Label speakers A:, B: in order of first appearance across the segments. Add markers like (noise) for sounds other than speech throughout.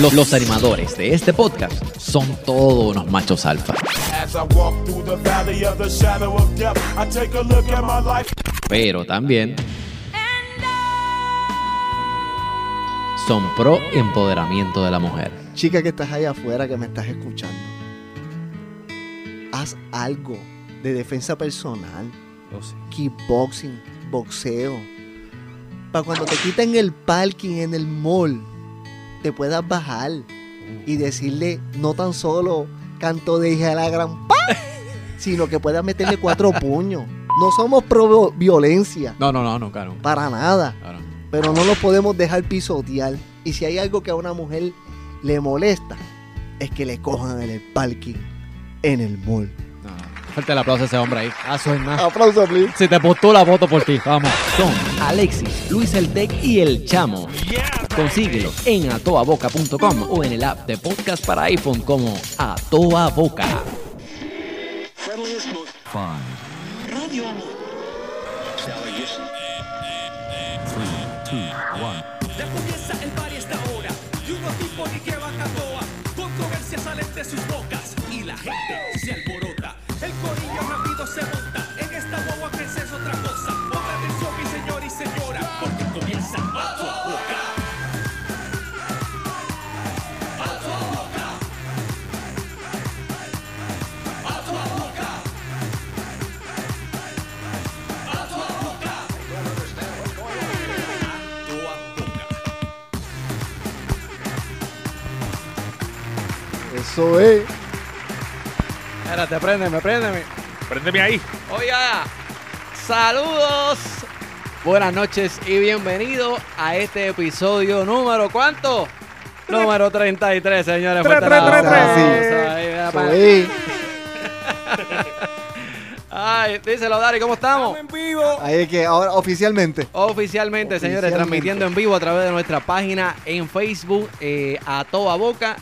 A: Los, los animadores de este podcast son todos unos machos alfa. Pero también son pro empoderamiento de la mujer.
B: Chica que estás ahí afuera, que me estás escuchando. Haz algo de defensa personal. Kickboxing, boxeo. Para cuando te quiten el parking en el mall, te puedas bajar y decirle no tan solo canto de hija de la gran pa, sino que puedas meterle cuatro (laughs) puños. No somos pro violencia,
A: No, no, no, no, claro.
B: para nada.
A: claro.
B: pero no lo podemos dejar pisotear. Y si hay algo que a una mujer le molesta, es que le cojan en el parking, en el mall.
A: Fuerte el aplauso a ese hombre ahí. Ah, soy más.
B: Aplauso, please.
A: Si te postula, voto por ti. Vamos. Son Alexis, Luis El Tec y El Chamo. Consíguelos en atoaboca.com o en el app de podcast para iPhone como A Toa Boca.
C: Ya
B: Eso es.
A: Espérate, préndeme, préndeme.
D: Préndeme ahí.
A: Oiga, saludos. Buenas noches y bienvenido a este episodio número ¿cuánto? Número 33, señores.
D: Tres, tres, tres,
B: tres. (laughs)
A: Ay, díselo, Dari, ¿cómo estamos?
B: Ahí es que ahora oficialmente.
A: Oficialmente, señores, transmitiendo en vivo a través de nuestra página en Facebook, eh, a toda boca.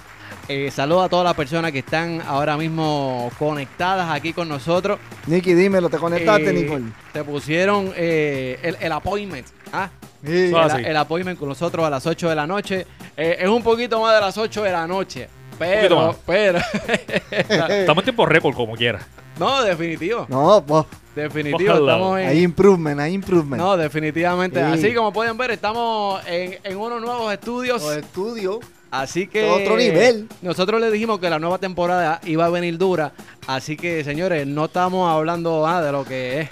A: Eh, saludo a todas las personas que están ahora mismo conectadas aquí con nosotros.
B: Nicky, dímelo, ¿te conectaste,
A: Eh,
B: Nicole?
A: Te pusieron eh, el, el appointment. ¿ah?
B: Sí.
A: El,
D: así.
A: el appointment con nosotros a las 8 de la noche. Eh, es un poquito más de las 8 de la noche. Pero, pero. (laughs)
D: Estamos en tiempo récord como quiera.
A: no, definitivo.
B: No, pues,
A: Definitivo.
D: Ojalá.
A: Estamos en.
B: hay improvement, hay improvement.
A: No, definitivamente.
B: Sí.
A: Así como pueden ver, estamos en, en unos nuevos estudios.
B: Los estudios.
A: Así que.
B: Otro nivel.
A: Nosotros les dijimos que la nueva temporada iba a venir dura. Así que, señores, no estamos hablando ah, de lo que es.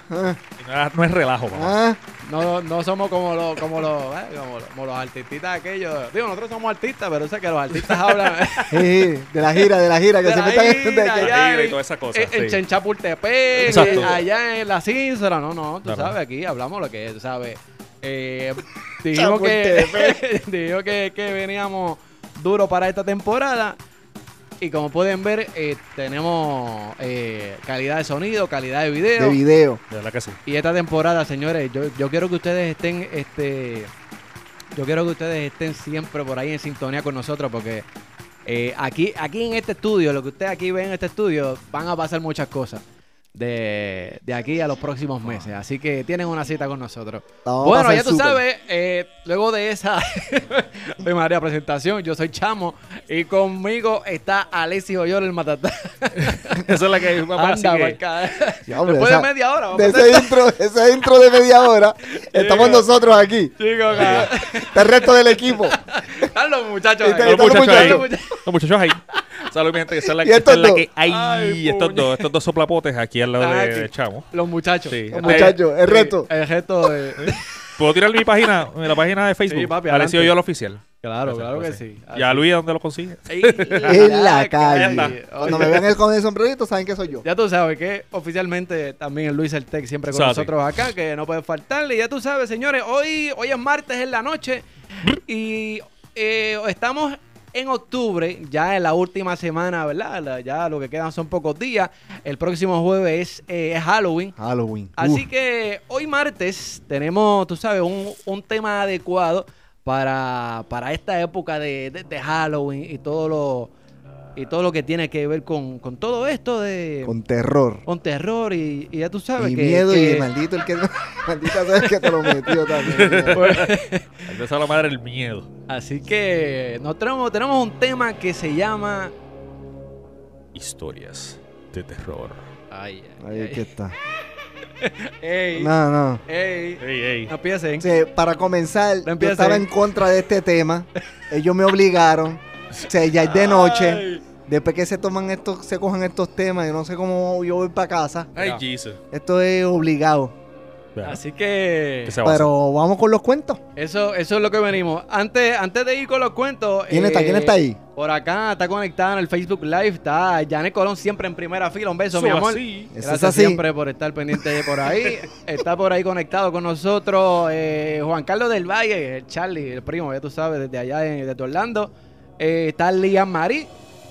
B: Ah,
D: No es relajo,
B: ah,
A: No, no somos como los, como los, eh, como los, como los artistas aquellos. Digo, nosotros somos artistas, pero sé que los artistas hablan. (laughs)
B: sí, de la gira, de la gira, que
A: de
B: se
A: la
B: metan
A: gira,
B: de-
A: allá
D: gira y
A: en-
D: todas esas cosas,
A: En, en
D: sí.
A: Chenchapultepec, allá en la Cíncera. No, no, tú
D: Claro.
A: sabes, aquí hablamos lo que es, sabes. Eh, (laughs) dijimos que, (laughs) dijimos que, que veníamos duro para esta temporada. Y como pueden ver, eh, tenemos eh, calidad de sonido, calidad de video.
B: de video.
D: De verdad que sí.
A: Y esta temporada, señores, yo, yo quiero que ustedes estén, este, yo quiero que ustedes estén siempre por ahí en sintonía con nosotros, porque eh, aquí, aquí en este estudio, lo que ustedes aquí ven en este estudio, van a pasar muchas cosas de, de aquí a los próximos meses. Así que tienen una cita con nosotros. Bueno, ya tú sabes, eh, luego de esa (laughs) de María presentación, yo soy Chamo y conmigo está Alexis Oyor el Matatá. (laughs)
D: Esa es la que
A: Anda,
D: que-
A: marca.
B: Ya, hombre,
A: Después
B: esa-
A: de media hora. vamos
B: De ese intro, ese intro de media hora, (laughs) estamos
A: Digo.
B: nosotros aquí.
A: Chicos, ca-
B: El resto del equipo.
A: están los muchachos.
B: Y te-
A: ahí.
D: Los
B: Están los
D: muchachos ahí.
B: muchachos.
D: Los muchachos ahí. Saludos, mi gente. Esa es la, (laughs)
B: ¿Y
D: esta
B: estos
D: es la
B: dos?
D: que hay.
A: Ay,
D: estos
A: puñe.
D: dos, estos dos soplapotes aquí al lado
A: Ah,
D: de, de Chamo.
A: Los muchachos.
D: Sí.
B: Los muchachos, el resto.
A: El resto de... (laughs)
D: ¿Puedo tirar mi página, la página de Facebook?
A: Sí, papi,
D: Alexio yo al oficial.
A: Claro, claro que
D: cosa.
A: sí.
D: ¿Y a Luis dónde lo consigue? (laughs)
A: Ey,
B: En la calle. Cuando me vean con el sombrerito, saben que soy yo.
A: Ya tú sabes que oficialmente también el Luis El Tech siempre con
D: Sabe.
A: nosotros acá, que no puede faltarle. Y ya tú sabes, señores, hoy, hoy es martes en la noche y eh, estamos en octubre, ya en la última semana, ¿verdad? La- Ya lo que quedan son pocos días. El próximo jueves es, eh, es Halloween.
B: Halloween.
A: Así
B: Uf.
A: que hoy martes tenemos, tú sabes, un, un tema adecuado para, para esta época de, de- de Halloween y todo lo, y todo lo que tiene que ver con, con todo esto de...
B: Con terror.
A: con terror y, y ya tú sabes
B: Y
A: que...
B: miedo
A: que-
B: y maldito el que... (laughs) Maldita sea el que te lo metió también. (laughs)
A: Pues,
D: Empezó la madre el miedo.
A: así que nos tenemos, tenemos un tema que se llama...
D: Historias de terror.
A: Ay,
B: Ahí es que está. (laughs)
A: Ey,
B: No, no.
A: ey,
D: Ey, ey.
A: no empiecen.
B: Sí, para comenzar, yo
A: empiecen.
B: estaba en contra de este tema. Ellos me obligaron. O sea, ya es de noche.
A: Ay.
B: Después que se toman estos, se cojan estos temas, yo no sé cómo yo voy para casa.
D: Ay. Jesus.
B: Esto es obligado.
A: Así que.
B: Pero vamos con los cuentos.
A: eso, eso es lo que venimos. Antes, antes de ir con los cuentos.
B: ¿Quién está? ¿Quién
A: eh,
B: está ahí?
A: Por acá está conectada en el Facebook Live. Está Janet Colón siempre en primera fila. Un beso, mi amor.
D: así.
B: Eso
A: Gracias
B: es así.
A: siempre por estar pendiente de por ahí. (laughs) Está por ahí conectado con nosotros eh, Juan Carlos del Valle, el Charlie, el primo, ya tú sabes, desde allá de, de Orlando. Eh, está Lian Marí.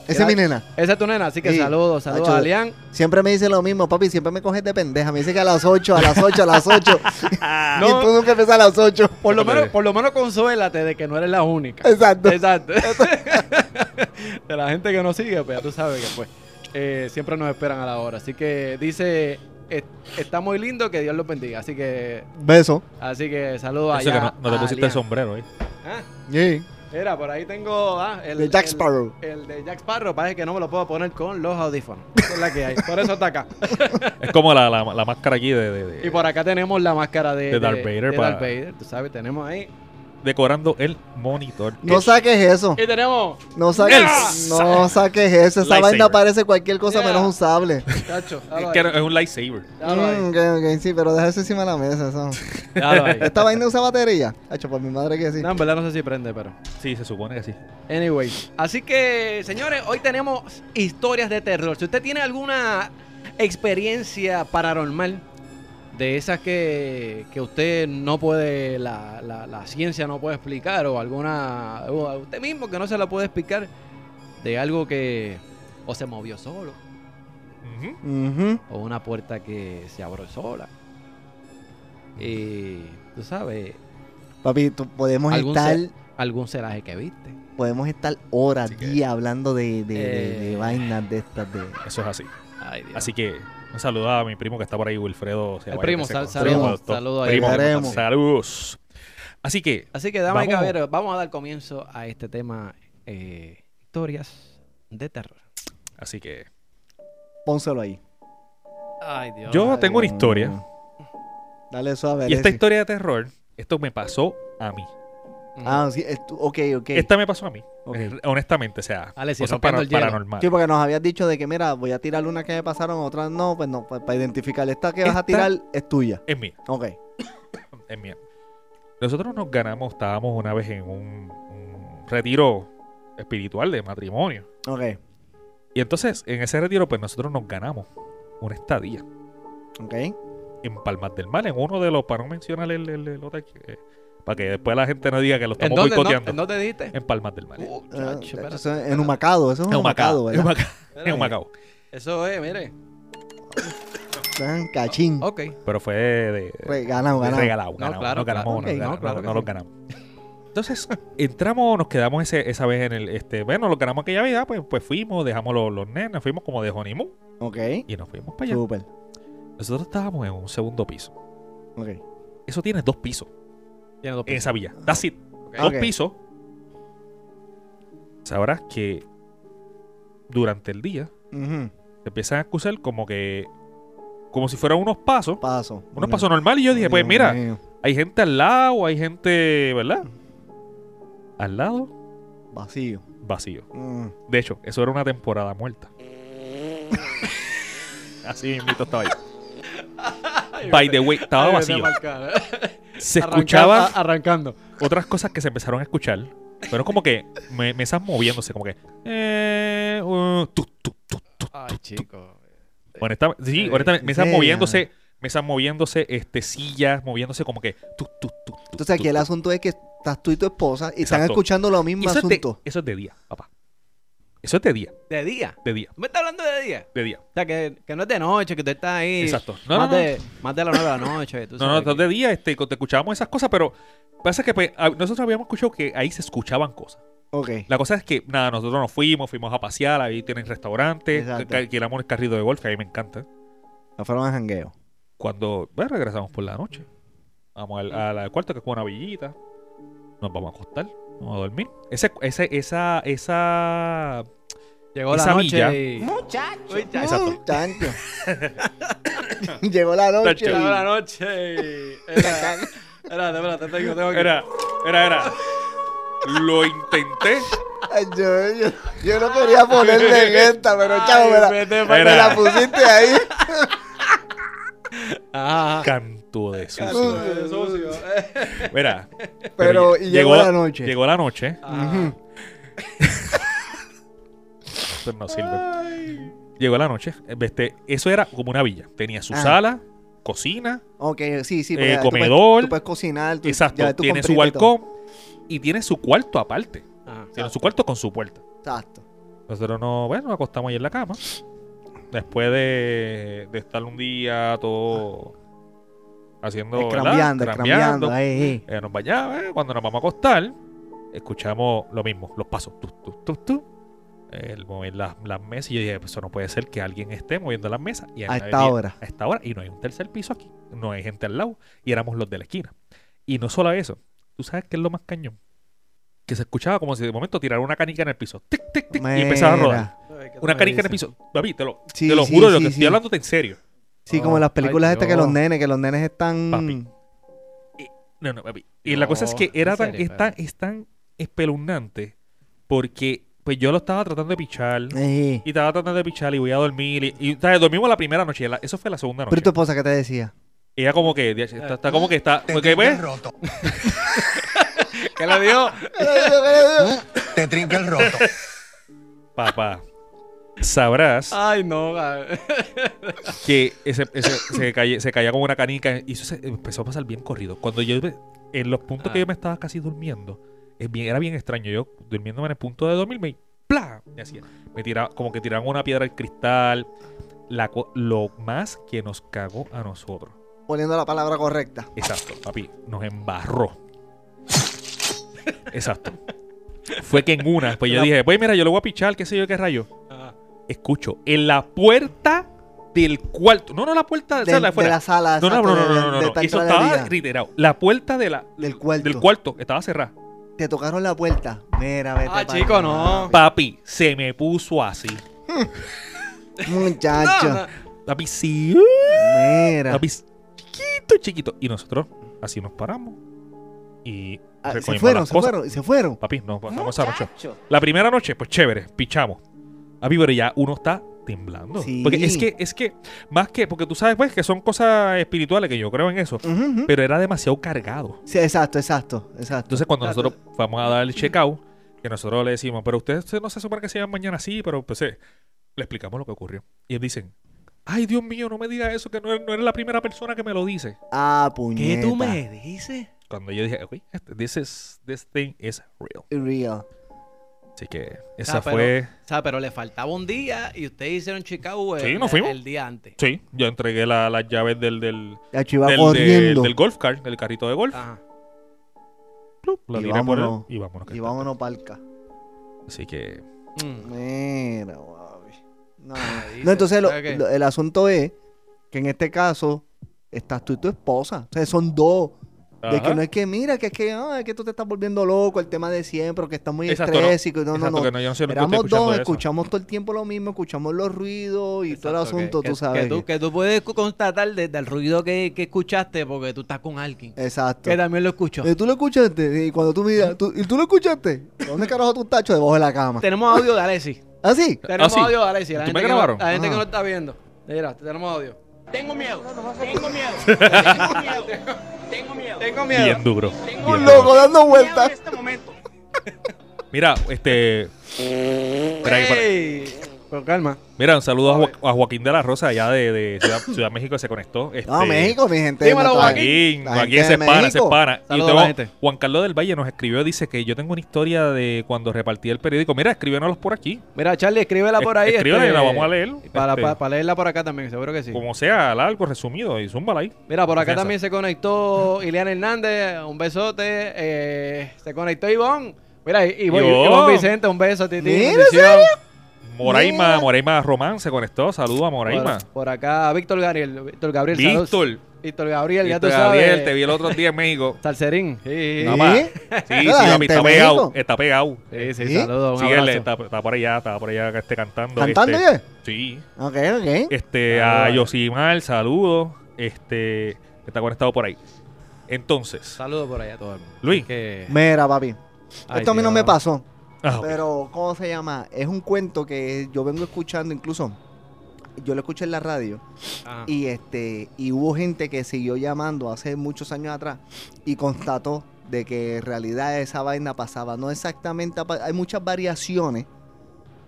B: Esa es mi nena.
A: Esa es tu nena, así que
B: Sí.
A: saludos, saludos a Lian.
B: Siempre me dice lo mismo, papi. Siempre me coges de pendeja. Me dice que a las 8, a las 8, a las 8. (laughs) (laughs)
A: No.
B: Y tú nunca empiezas a las 8.
A: Por lo, menos, por lo menos consuélate de que no eres la única.
B: Exacto.
A: Exacto. (laughs) de la gente que nos sigue, pues ya tú sabes que pues eh, siempre nos esperan a la hora. Así que dice, "Es- está muy lindo, que Dios los bendiga. Así que,
B: Beso.
A: así que saludos
D: Eso
A: allá.
D: que no, no te
A: a
D: pusiste el
A: Lian.
D: sombrero, ¿eh?
A: Ah,
B: Sí.
A: Mira, por ahí tengo ah, el
B: De Jack
A: el-
B: Sparrow.
A: El, de Jack Sparrow, parece que no me lo puedo poner con los audífonos. Esa es la que hay. Por eso está acá. (laughs)
D: Es como la, la, la máscara aquí de, de- de-
A: Y por acá tenemos la máscara de,
D: De Darth Vader
A: de
D: para-
A: Darth Vader, tú sabes, tenemos ahí.
D: Decorando el monitor.
B: No saques eso.
A: Y tenemos,
B: No saques,
D: Yeah.
B: no saques eso. Esa
D: Lightsaber.
B: vaina parece cualquier cosa
A: Yeah.
B: menos un sable.
A: chacho,
D: Es, que un lightsaber.
B: Mm, sí, pero deja eso encima de la mesa. Eso. (laughs) ¿Esta vaina usa batería? Hacho, por mi madre que sí.
A: No, en verdad no sé si prende, pero.
D: Sí, se supone que sí.
A: Anyway. Así que, señores, hoy tenemos historias de terror. Si usted tiene alguna experiencia paranormal, de esas que, que usted no puede, la, la- la ciencia no puede explicar, o alguna, o a usted mismo que no se la puede explicar, de algo que o se movió solo, o una puerta que se abrió sola. Y, tú sabes,
B: Papi, tú- podemos
A: algún,
B: estar,
A: algún celaje que viste.
B: podemos estar horas, días hablando de, de, de- de
A: Eh.
B: vainas de estas. De...
D: Eso es así.
A: Ay, Dios.
D: Así que un saludo a mi primo que está por ahí, Wilfredo.
A: El primo, sal- saludos, saludos ahí.
D: primo,
B: Llegaremos.
D: Saludos. Así que,
A: Así que, damas y
D: Vamos.
A: caballeros, vamos a dar comienzo a este tema, eh, historias de terror.
D: así que
B: Pónselo ahí.
A: Ay, Dios.
D: yo
B: Ay,
D: tengo una historia.
B: Dale suave.
D: Y esta historia de terror, esto me pasó a mí.
B: Ah, sí, es tu- ok, ok.
D: Esta me pasó a mí.
B: Ok.
D: Eh, Honestamente, o sea,
A: Ale, sí,
D: cosas
A: rompiendo
D: para-
A: el hielo.
D: paranormal.
B: Sí, porque nos habías dicho de que, mira, voy a tirar una que me pasaron, otras no, pues no, pues para identificar. Esta que vas a
D: Esta-
B: tirar es tuya.
D: Es mía,
B: Ok. (coughs)
D: es mía. Nosotros nos ganamos, estábamos una vez en un, un retiro espiritual de matrimonio.
B: Ok.
D: Y entonces, en ese retiro, pues nosotros nos ganamos una estadía
B: Ok.
D: en Palmas del Mar, en uno de los, para no mencionar el, el- el hotel, eh, para que después la gente no diga que lo
A: ¿En
D: estamos
A: dónde, no,
D: boicoteando.
A: ¿En dónde dijiste?
D: En Palmas del Mar.
A: Uh, chacho, espérate.
B: eso es en Humacado, eso es en Humacado,
D: en. Humacao. En Humacao.
A: Eso es, mire.
B: Cachín.
A: Ok.
D: Pero fue de,
B: Re- ganado,
D: de
B: ganado.
D: regalado.
A: No,
D: ganamos,
A: claro,
D: no ganamos,
A: claro.
D: no,
A: Ok,
D: ganamos,
A: no, claro
D: no,
A: que
D: no
A: sí.
D: los ganamos. Entonces, entramos, nos quedamos ese, esa vez en el, este, bueno, los ganamos aquella vida, pues, pues fuimos, dejamos los, los nenes, fuimos como de honeymoon
B: Ok.
D: y nos fuimos para allá.
B: Súper.
D: Nosotros estábamos en un segundo piso.
B: Ok.
D: Eso tiene dos pisos
A: Tiene dos
D: en esa villa. That's it. Dos pisos. Sabrás que durante el día
B: Ujú.
D: te empiezan a escuchar como que, como si fueran unos pasos,
B: Paso.
D: unos pasos normales. Y yo dije, pues mira,
B: mío.
D: hay gente al lado, hay gente, ¿verdad? Al lado,
B: Vacío.
D: vacío.
B: Mm.
D: De hecho, eso era una temporada muerta. (laughs) Así mismito estaba ahí. By the way, estaba vacío. Se
A: Arranca-
D: escuchaban
A: a- arrancando.
D: otras cosas que se empezaron a escuchar. Pero como que me, mesas moviéndose, como que. Eh, uh, tu, tu, tu, tu.
A: Ay, chico.
D: Honestamente, sí,
A: Sí,
D: honestamente, mesas
B: sí,
D: moviéndose, mesas moviéndose, este, sillas moviéndose, como que. tu, tu, tu, tu,
B: Entonces aquí
D: tu,
B: el
D: tu.
B: asunto es que estás tú y tu esposa y están
D: Exacto.
B: escuchando lo
D: Y
B: mismo
D: eso es, de,
B: asunto.
D: eso es de día, papá. Eso es de día,
A: ¿De día?
D: de día,
A: ¿Me estás hablando de día?
D: de día.
A: O sea, que, que no es de noche, que usted está ahí.
D: Exacto. No,
A: más,
D: no, no.
A: De, más de las nueve de la noche. tú (laughs)
D: No, no, entonces
A: que-
D: de día este, te escuchábamos esas cosas, pero pasa que pues, nosotros habíamos escuchado que ahí se escuchaban cosas.
B: Ok.
D: La cosa es que, nada, nosotros nos fuimos, fuimos a pasear, ahí tienen restaurantes, alquilamos el carrito de golf, que a mí me encanta.
B: No fueron a jangueo.
D: Cuando bueno, regresamos por la noche, vamos al cuarto, que es como una villita, nos vamos a acostar, vamos a dormir. Ese, ese, esa, esa...
A: Llegó
D: Esa
A: la noche
D: villa.
A: y...
E: Muchacho.
D: Exacto.
B: Chancho. (laughs) Llegó la noche.
A: Llegó la noche y... Era... Espérate, espérate, tengo, tengo que...
D: Era, era, era. Lo intenté.
B: Yo, yo, yo no quería ponerme en (laughs) esta, pero chavo, me la, me la pusiste ahí. (laughs)
A: Ajá.
D: Canto de sucio.
A: Sucio, sucio.
D: Mira. (laughs)
B: Pero, y llegó la noche.
D: Llegó la noche.
A: Ajá. (laughs)
D: Esto no sirve. Llegó la noche. Este, eso era como una villa. Tenía su
B: Ah.
D: sala, cocina,
B: Ok, sí, sí.
D: Eh,
B: porque tú puedes-
D: comedor.
B: Tú puedes, cocinar. tú-
D: exacto.
B: ya
D: Tiene su
B: comprito y
D: balcón y tiene su cuarto aparte.
A: Ajá.
D: Tiene su cuarto con su puerta.
B: Exacto.
D: Nosotros no, bueno, nos acostamos ahí en la cama. Después de, de estar un día todo haciendo.
B: escrambeando. ahí.
D: Eh, nos bañamos, eh, cuando nos vamos a acostar, escuchamos lo mismo, los pasos. Tu, tu, tu, tu. El mover las, las mesas. Y yo dije, pues eso no puede ser que alguien esté moviendo las mesas. Y
B: A esta hora.
D: A esta hora. Y no hay un tercer piso aquí. No hay gente al lado. Y éramos los de la esquina. Y no solo eso. ¿Tú sabes qué es lo más cañón? Que se escuchaba como si de momento tirara una canica en el piso. Tic, tic, tic. Y empezaba a rodar. Una canica en el piso. Papi, te lo,
B: Sí,
D: te lo
B: sí,
D: juro, lo
B: sí,
D: que
B: sí.
D: estoy hablándote en serio.
B: Sí, como en las películas estas que los nenes, que los nenes están.
D: Papi. No, no, papi. Y la cosa es que era tan,
A: serio,
D: es tan, es tan espeluznante porque pues yo lo estaba tratando de pichar y estaba tratando de pichar y voy a dormir y, y, ¿sabes? dormimos la primera noche, la- eso fue la segunda noche.
B: Pero tu esposa, ¿qué te decía?
D: Ella como que está, está como que está, porque pues, (laughs)
A: ¿Qué le dio?
E: Te trinca el roto.
D: papá, sabrás
A: Ay, no.
D: que ese, ese- se, caía, se caía como una canica y eso se empezó a pasar bien corrido. Cuando yo, en los puntos que
A: Ah.
D: yo me estaba casi durmiendo, es bien, era bien extraño. Yo durmiéndome en el punto de dormirme y ¡plá! Me hacía. Me tiraba, como que tiraban una piedra al cristal. La, lo más que nos cagó a nosotros.
B: Poniendo la palabra correcta.
D: Exacto, papi, nos embarró. Exacto. Fue que en una, pues yo dije, pues mira, yo lo voy a pichar, qué sé yo, qué rayo.
A: Ajá.
D: Escucho, en la puerta del cuarto. No, no, la puerta
B: De,
D: de, la de
B: de
D: afuera.
B: la sala.
D: No, no, no, no, no, no, no. Eso estaba reiterado. La puerta de la,
B: Del cuarto.
D: del cuarto estaba cerrada.
B: Te tocaron la puerta. Mira, vete.
A: Ah, chico, no.
D: Papi, se me puso así. (laughs)
B: Muchacho.
A: No, no.
D: Papi, sí.
B: Mira.
D: Papi, chiquito, chiquito. Y nosotros así nos paramos. Y
B: Ah, se fueron, se
D: cosas.
B: fueron, y se fueron.
D: Papi, nos pasamos esa noche. La primera noche, pues chévere, pichamos. Papi, pero ya uno está temblando.
B: Sí.
D: Porque es que, es que, más que, porque tú sabes, pues, que son cosas espirituales, que yo creo en eso. Pero era demasiado cargado.
B: Sí, exacto, exacto, exacto.
D: Entonces, cuando
A: Exacto.
D: nosotros vamos a dar el checkout, que nosotros le decimos, pero ustedes no se supone que se llaman mañana así, pero pues eh, le explicamos lo que ocurrió. Y ellos dicen, ay, Dios mío, no me digas eso, que no, eres- no eres la primera persona que me lo dice.
B: ah,
A: ¿Qué
B: puñeta.
A: tú me dices?
D: Cuando yo dije, ok, este- this, is, this thing is real.
B: Real.
D: Así que esa
A: pero-
D: fue...
A: O sea, pero le faltaba un día y ustedes hicieron Chicago
D: Sí,
A: el,
D: nos fuimos.
A: el día antes.
D: Sí, yo entregué la- las llaves del, del, del,
B: corriendo.
D: del- del golf car, del carrito de golf.
A: Ajá.
D: Plup, la
B: Y
D: tiré por
B: vámonos.
D: y vámonos.
B: y vámonos palca.
D: Así que...
A: Mm.
B: Mira, guavi. No. no, entonces lo- el asunto es que en este caso estás tú y tu esposa. O sea, son dos. De que no es que, mira, que es que, ah, es que tú te estás volviendo loco, el tema de siempre, que estás muy
D: Exacto, no.
B: estrésico. No, no,
D: Exacto,
B: no.
D: no, yo no
B: Éramos dos,
D: eso.
B: escuchamos todo el tiempo lo mismo, escuchamos los ruidos y todo el
A: que-
B: asunto,
A: que,
B: tú sabes.
A: Que tú, que tú puedes constatar desde el ruido que, que escuchaste porque tú estás con alguien.
B: Exacto.
A: Que también lo escuchó.
B: ¿Y tú lo escuchaste? Y cuando tú miras, ¿tú, ¿y tú lo escuchaste? ¿Dónde carajo tú estás? Debajo de la cama.
A: Tenemos audio de Alessi.
B: ¿Ah, sí?
A: Tenemos
D: sí?
A: audio de Alessi. La
D: ¿Tú
A: gente,
D: me
A: que no, la gente que no está viendo. Mira, tenemos audio.
F: Tengo miedo, tengo miedo, (laughs) tengo miedo, tengo miedo,
A: Tengo miedo.
D: Bien duro.
F: tengo
B: Un
F: miedo
B: loco dando vueltas.
F: en este momento.
D: Mira, este... (laughs) Espera ahí, para-
A: Ey, Con calma.
D: Mira, un saludo a, Jo- a Joaquín de la Rosa, allá de, de Ciudad, (laughs) Ciudad México, se conectó. Este,
B: No, México, mi gente.
A: Dímelo,
D: Joaquín, Joaquín
B: gente
D: es
B: de
D: pana, es
B: México.
D: pana. Y
A: Saludos
D: tengo-
A: a la gente.
D: Juan Carlos del Valle nos escribió, dice que yo tengo una historia de cuando repartí el periódico. Mira, escríbenos por aquí.
A: Mira, Charlie, escríbela por ahí.
D: Escríbela y
A: este,
D: la vamos a leer.
A: Para,
D: Este,
A: para, para leerla por acá también, seguro que sí.
D: Como sea, largo, resumido, y zúmbala ahí.
A: Mira, por acá
D: Confianza.
A: también se conectó Ileana Hernández, un besote. eh, se conectó Ivonne. Mira, y Ivonne Vicente, un beso, Titi.
B: Mira, ¿en
A: bendición.
D: Moraima,
B: Mira.
D: Moraima Román se conectó. Saludos a Moraima.
A: Por, por acá, Víctor Gabriel. Víctor Gabriel, saludos.
D: Víctor.
A: Víctor Gabriel, ya tú
D: Víctor
A: sabes.
D: Gabriel, te vi el otro día en México. (laughs)
A: Salserín. Sí, sí,
D: Nada más. (laughs) Sí, sí,
B: La
D: papi, está pegado. Está pegado.
A: sí, sí,
B: ¿Sí?
A: saludos, un
D: Sí, él está, está por allá, está por allá que esté cantando.
B: ¿Cantando
D: este,
B: ya?
D: Sí.
B: Ok, ok.
D: Este, a Yosimar, saludos. Este, está conectado por ahí. Entonces,
A: Saludos por allá a todo el mundo.
D: Luis.
A: Que...
B: Mira, papi.
A: Ay,
B: Esto a mí no me pasó.
D: Ah.
B: Pero, ¿cómo se llama? Es un cuento que yo vengo escuchando incluso. Yo lo escuché en la radio
A: Ajá.
B: y este y hubo gente que siguió llamando hace muchos años atrás y constató de que en realidad esa vaina pasaba. No exactamente, hay muchas variaciones,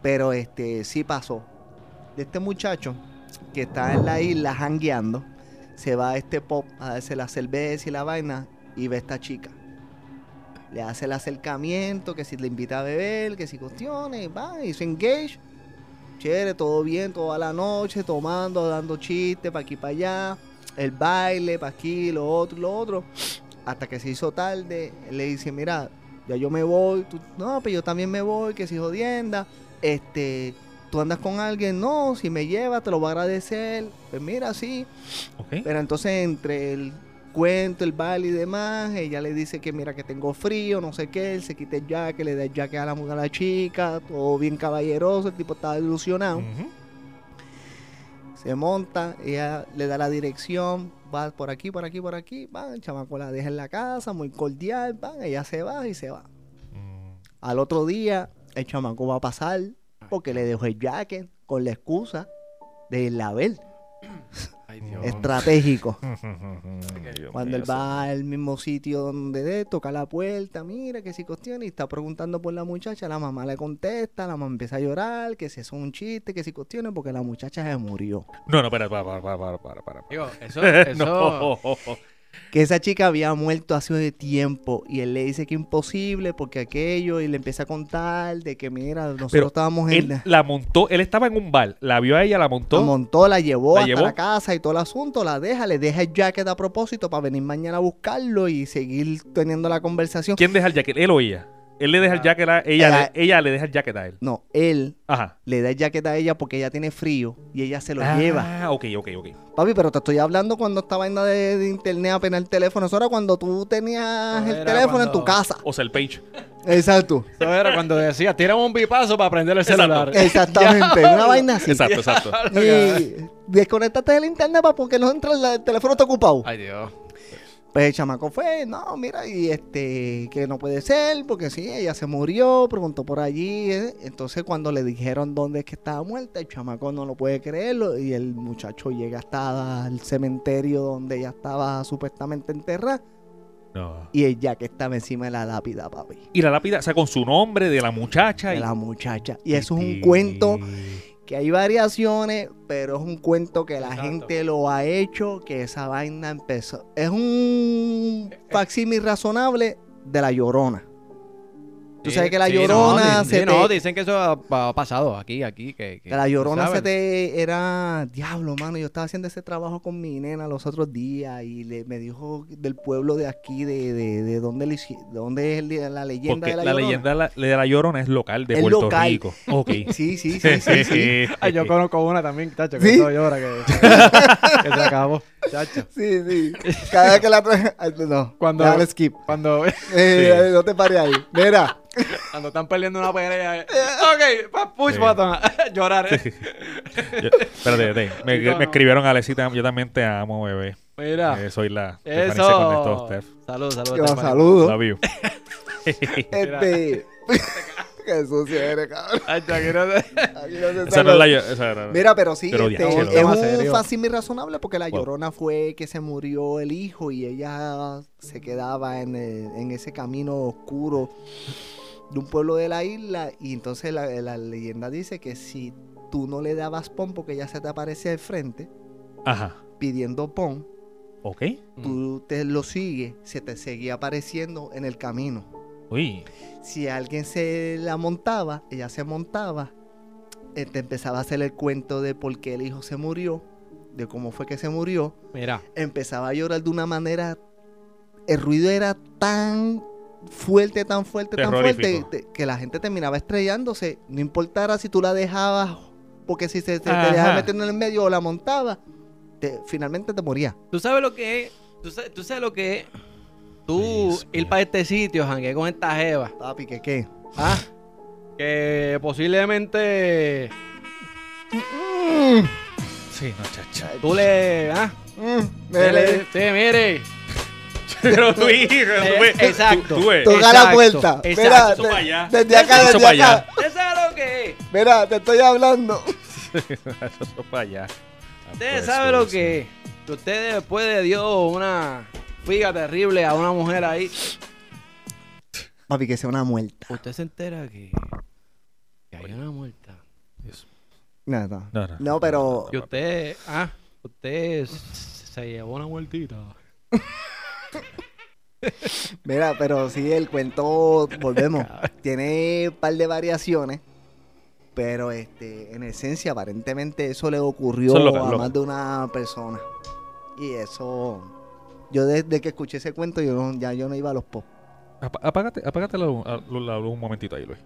B: pero este sí pasó. De este muchacho que está en la isla jangueando, se va a este pop a darse la cerveza y la vaina y ve a esta chica. Le hace el acercamiento, que si le invita a beber, que si cuestiones, va, y se engage. Chévere, todo bien, toda la noche, tomando, dando chistes para aquí para allá, el baile, para aquí, lo otro, lo otro. Hasta que se hizo tarde, le dice, mira, ya yo me voy, tú, no, pero yo también me voy, que si jodienda, este, tú andas con alguien, no, si me llevas te lo voy a agradecer, pues mira, sí, pero entonces entre el cuento, el baile y demás, ella le dice que mira que tengo frío, no sé qué, él se quita el jaque, le da el jaque a la mujer a la chica, todo bien caballeroso, el tipo estaba ilusionado. Se monta, ella le da la dirección, va por aquí, por aquí, por aquí, va, el chamaco la deja en la casa, muy cordial, va, ella se va y se va.
D: Mm,
B: Al otro día, el chamaco va a pasar porque le dejó el jacket con la excusa de la ver,
A: Ay, Dios.
B: estratégico. (laughs)
D: Dios
B: Cuando él va al mismo sitio donde de, toca la puerta, mira que si cuestión y está preguntando por la muchacha, la mamá le contesta, la mamá empieza a llorar, que si eso es un chiste, que si cuestiones, porque la muchacha se murió.
D: No, no, para, para, para, para, para, para.
A: Digo, eso, (laughs) eso...
D: No.
B: Que esa chica había muerto hace tiempo y él le dice que imposible porque aquello y le empieza a contar de que mira, nosotros
D: Pero
B: estábamos en
D: Él
B: la...
D: la montó, él estaba en un bar, la vio a ella, la montó.
B: La montó, la llevó
D: ¿La
B: hasta
D: llevó?
B: la casa y todo el asunto, la deja, le deja el jacket a propósito para venir mañana a buscarlo y seguir teniendo la conversación.
D: ¿Quién deja el jacket? ¿Él o ella? Él le deja el jacket a ella,
B: Ella-
D: le- ella le deja el jacket a él.
B: No, él
D: Ajá.
B: le da el jacket a ella porque ella tiene frío y ella se lo
D: ah,
B: lleva.
D: ok, ok, ok.
B: Papi, pero te estoy hablando cuando esta vaina de, de internet apenas el teléfono. Eso era cuando tú tenías el teléfono en tu casa.
D: O sea, el page.
B: Exacto.
A: Eso era cuando decía, tira un bipazo para prender el celular. (laughs)
B: Exactamente. Una vaina así.
D: Exacto, exacto.
B: Y desconectaste del internet para porque no entra el, el teléfono está ocupado.
A: Ay, Dios.
B: Pues el chamaco fue, no, mira, y este, que no puede ser, porque sí, ella se murió, preguntó por allí. eh. Entonces, cuando le dijeron dónde es que estaba muerta, el chamaco no lo puede creerlo. Y el muchacho llega hasta el cementerio donde ella estaba supuestamente enterrada.
D: No.
B: Y ella que estaba encima de la lápida, papi.
D: Y la lápida, o sea, con su nombre de la muchacha.
B: De
D: y-
B: la muchacha. Y eso es un cuento que hay variaciones, pero es un cuento que la
A: Exacto.
B: gente lo ha hecho, que esa vaina empezó. Es un facsímil razonable de la llorona. Tú sabes que la
A: Sí,
B: llorona
A: no,
B: se
A: sí, no,
B: te-
A: dicen que eso ha, ha pasado aquí, aquí. Que, que-
B: Que la llorona se te era diablo, mano. Yo estaba haciendo ese trabajo con mi nena los otros días y le, me dijo del pueblo de aquí, de, de, de dónde, le dónde es la leyenda
D: Porque
B: de
D: la,
B: la, llorona.
D: leyenda de la, de la llorona es local de
B: Es
D: Puerto
B: local.
D: Rico. Ok. (laughs)
B: Sí, (laughs) sí, sí, sí, sí.
A: Ay, yo conozco una también, chacho, que eso llora, que, que se acabó, chacho. (laughs)
B: Sí, sí. Cada vez que la No,
A: Cuando-
B: dale skip.
A: Cuando,
B: Eh, No te pares ahí. Mira.
A: Cuando están perdiendo una pelea, eh, (laughs) ok, pa- push
D: Sí.
A: button, (laughs) llorar. eh.
D: Yo- espérate, espérate. Me,
A: no,
D: me
A: no.
D: escribieron Alecita, yo también te amo, bebé.
A: Mira,
D: Eh, soy la
A: eso.
D: Steph.
A: Saludos, saludos.
B: Yo
A: Stephanie.
B: saludo.
D: Love you.
B: Este. (laughs) Qué sucio eres, cabrón.
A: Aquí no se-
B: Aquí no se
D: Esa no es la esa era-
B: Mira, pero sí,
D: Pero
B: este,
D: diablo.
B: es
A: Más
B: un fácil y razonable porque la llorona fue que se murió el hijo y ella se quedaba en, el- en ese camino oscuro de un pueblo de la isla y entonces la, la leyenda dice que si tú no le dabas pon porque ella se te aparecía al frente
D: Ajá.
B: pidiendo pon,
D: Ok.
B: tú te lo sigues, se te seguía apareciendo en el camino.
D: Uy.
B: Si alguien se la montaba, ella se montaba, eh, te empezaba a hacer el cuento de por qué el hijo se murió, de cómo fue que se murió,
A: Mira,
B: empezaba a llorar de una manera, el ruido era tan fuerte, tan fuerte, tan fuerte, te- que la gente terminaba estrellándose. No importara si tú la dejabas, porque si se, te
D: Ajá.
B: dejaba meter en el medio o la montaba, te- finalmente te moría.
A: ¿Tú sabes lo que es? ¿Tú sabes, tú sabes lo que es? Tú
D: Dios
A: ir para este sitio, janguear con esta jeva.
B: Papi, ¿qué qué?
A: Ah, que posiblemente
D: Sí, no, chacha.
A: tú le. Ah,
B: Mm,
A: sí, mire. (laughs)
D: Pero tu hija,
A: Eh, exacto.
D: Tú.
B: Toca la puerta.
A: exacto.
B: Mira, de- desde acá, desde acá.
D: allá.
A: ¿Usted sabe lo que es?
B: Mira, te estoy hablando. (laughs)
D: Eso para allá.
A: Usted
D: Pues,
A: sabe lo que es. Que usted después de Dios una figa terrible a una mujer ahí.
B: Papi, que sea una muerta.
A: Usted se entera que, que hay una muerta.
B: No, no.
D: No, no.
B: No, pero
A: Que usted, ah, usted se llevó una muertita. (laughs)
B: Mira, pero sí, el cuento, volvemos, tiene un par de variaciones, pero este, en esencia, aparentemente eso le ocurrió
D: Eso
B: a
D: lo-
B: más de una persona. Y eso, yo desde que escuché ese cuento, yo no- ya yo no iba a los pop.
D: Apa- Apágate, apágate la, luz- a- la luz un momentito ahí, Luis.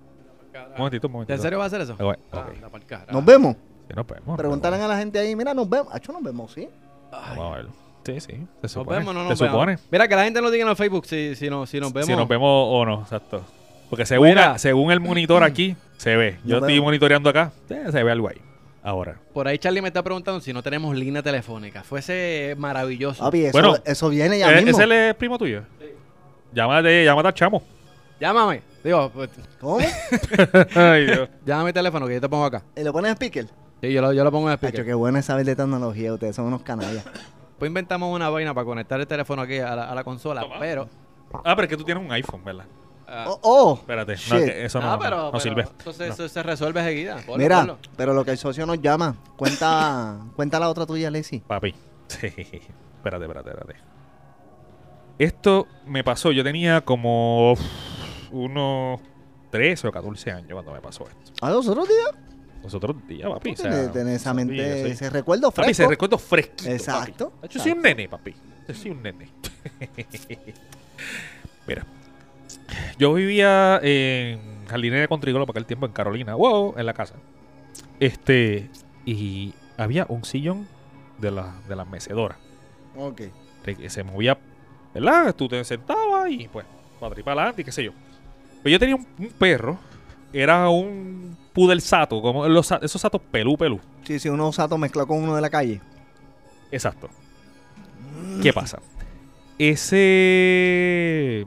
D: Un momentito, un momentito.
A: ¿En serio va a hacer eso?
D: Ah,
A: Ah.
B: Nos vemos.
D: Sí, nos vemos,
B: Preguntarán a la gente ahí, mira, nos vemos. Acho, nos vemos, sí.
D: Vamos a verlo. Sí, sí. Se
A: Nos
D: supone.
A: vemos, no
D: se
A: nos
D: supone.
A: vemos. Mira, que la gente nos diga en el Facebook si, si, no, si nos vemos.
D: Si nos vemos o no, exacto. Porque según,
A: Mira.
D: según el monitor aquí, se ve. Yo
B: Nos
D: estoy monitoreando acá, eh, se ve algo ahí. Ahora.
A: Por ahí Charlie me está preguntando si no tenemos línea telefónica. Fuese maravilloso.
B: Papi, eso,
D: Bueno,
B: eso viene ya
D: ¿E-
B: mismo.
D: ¿Ese es el primo tuyo? Llámate, llámate al chamo.
A: Llámame. Digo, pues,
B: ¿Cómo? (laughs)
D: Ay, Dios.
A: llámame el teléfono que yo te pongo acá.
B: ¿Y lo pones en speaker?
A: Sí, yo lo, yo lo pongo en el
B: Acho,
A: speaker.
B: qué bueno es saber de tecnología. Ustedes son unos canallas.
A: Pues inventamos una vaina para conectar el teléfono aquí a la, a la consola,
D: Toma.
A: pero...
D: Ah, pero es que tú tienes un iPhone, ¿verdad?
A: ah,
B: Oh, oh.
D: Espérate, no, que eso no,
A: ah,
D: no,
A: pero,
D: no
A: pero
D: sirve.
A: Eso, se,
D: No.
A: eso se resuelve seguida. Ponlo,
B: Mira,
A: ponlo.
B: pero lo que el socio nos llama, cuenta, (laughs) cuenta la otra tuya, Lacey.
D: Papi. (laughs) Sí. Espérate, espérate, espérate. Esto me pasó, yo tenía como uf, unos 13 o 14 años cuando me pasó esto.
B: ¿A los otros días?
D: Los otros días, papi. o sea,
B: Tenés esa mente,
D: sí,
B: ese recuerdo
D: Papi, se
B: fresco.
D: recuerdo fresquito.
B: Exacto,
D: papi. Yo soy un nene, papi. Yo soy un nene. (laughs) Mira. Yo vivía en Jardinera con Trigolo para aquel tiempo en Carolina. Wow, en la casa. Este. Y había un sillón de la, de la mecedora.
B: Ok.
D: que se movía, ¿verdad? Tú te sentabas y pues, para adelante y qué sé yo. Pero yo tenía un, un perro, era un pudel sato, como los, esos satos pelú, pelú.
B: Sí, sí, uno sato mezclado con uno de la calle.
D: Exacto. ¿Qué pasa? Ese.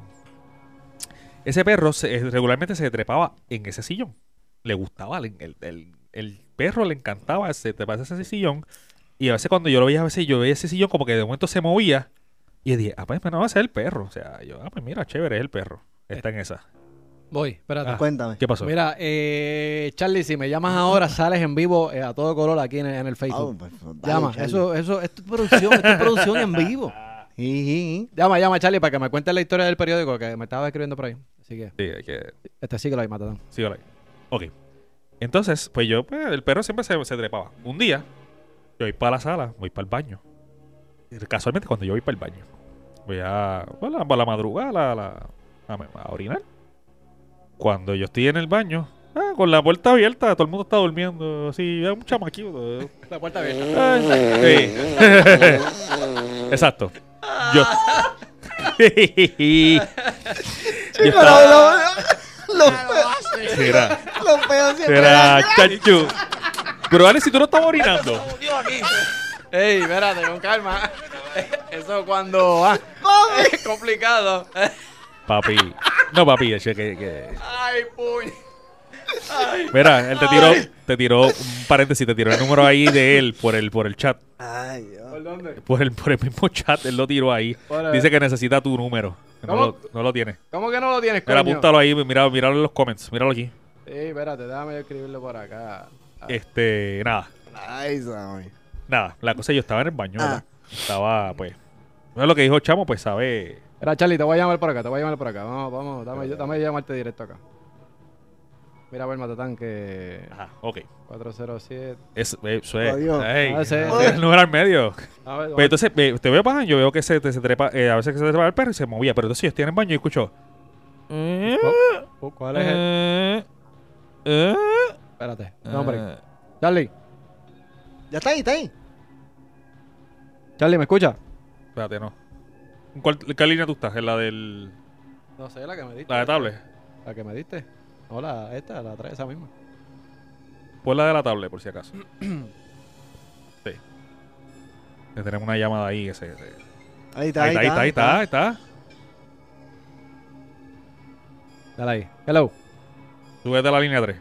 D: Ese perro se- eh, regularmente se trepaba en ese sillón. Le gustaba, el, el- el- perro le encantaba ese, treparse en ese sillón. Y a veces cuando yo lo veía, a veces yo veía ese sillón como que de momento se movía. Y yo dije, ah, pues no va a ser el perro. O sea, yo, ah, pues mira, chévere, es el perro. Está en esa.
A: Voy, espérate.
D: Ah.
B: Cuéntame.
D: ¿Qué pasó?
A: Mira, eh, Charlie, si me llamas ahora, sales en vivo eh, a todo color aquí en, en el
B: Ah,
A: Facebook.
B: pues, dale,
A: llama,
B: Charlie.
A: eso, eso, esto es producción, esto es producción en vivo. (laughs)
B: Sí, sí,
A: Llama, llama, Charlie, para que me cuentes la historia del periódico que me estaba escribiendo por ahí. Así que,
D: Sí, hay que,
A: este síguelo ahí, Matatán.
D: Síguelo ahí. Ok. Entonces, pues yo, pues, el perro siempre se, se trepaba. Un día, yo voy para la sala, voy para el baño. Y casualmente, cuando yo voy para el baño, voy a, bueno, a la madrugada a, la- a, a orinar. Cuando yo estoy en el baño, ah, con la puerta abierta, todo el mundo está durmiendo. Así, es un chamaquito. eh.
A: La puerta abierta.
D: Ay, sí. (laughs) Exacto. Yo. (laughs) yo
B: Pero
D: estaba.
B: lo, lo, feo-
D: Será. (laughs)
B: lo feo siempre
D: Será,
B: es-
D: chanchu. Pero Ale, si tú no estás orinando.
A: Ey, espérate, con calma. Eso cuando ah, es complicado.
D: Papi. No, papi, es que, que-
A: Ay, puñ.
D: Mira, él te tiró, te tiró un paréntesis, te tiró el número ahí de él por el, por el chat.
B: Ay, Dios.
A: ¿Por dónde?
D: Por el, por el mismo chat, él lo tiró ahí.
A: Por
D: Dice que necesita tu número. No
A: ¿Cómo?
D: lo, no lo tiene.
A: ¿Cómo que no lo tienes,
D: Mira,
A: coño?
D: apúntalo ahí, mira, míralo en los comments, míralo aquí.
A: Sí, espérate, déjame yo escribirlo por acá. Ah,
D: Este, nada,
B: Ay, Sammy.
D: nada. La cosa, yo estaba en el baño,
B: Ah.
D: Estaba, pues. No es lo que dijo Chamo, pues sabe.
A: Mira, Charlie, te voy a llamar por acá, te voy a llamar por acá. Vamos, vamos, dame, dame llamarte directo acá. Mira, a ver, Matatán, que...
D: Ajá, ok.
A: 407...
D: Es, eso es.
B: Adiós.
D: Ey,
A: Ah,
D: el número al medio.
A: A ver,
D: Pues entonces, eh, te veo bajan, yo veo que se, te- se trepa, eh, a veces que se trepa el perro y se movía, pero entonces yo estoy en el baño y escucho.
A: ¿cuál es el...?
D: Eh, eh,
A: Espérate. Nombre.
D: eh,
A: Charlie.
B: Ya está ahí, está ahí.
A: Charlie, ¿me escucha?
D: espérate, no. ¿En cuál, en qué línea tú estás? ¿En la del.
A: No sé, la que me diste.
D: la de tablet?
A: La que me diste. No, la, esta, la trae esa misma.
D: Pues la de la tablet, por si acaso. (clears throat) sí. Que tenemos una llamada ahí. Ese, ese-
B: Ahí está,
D: Ahí está, ahí está, ahí está, ahí está.
A: Dale ahí. Hello.
D: Súbete a la línea 3.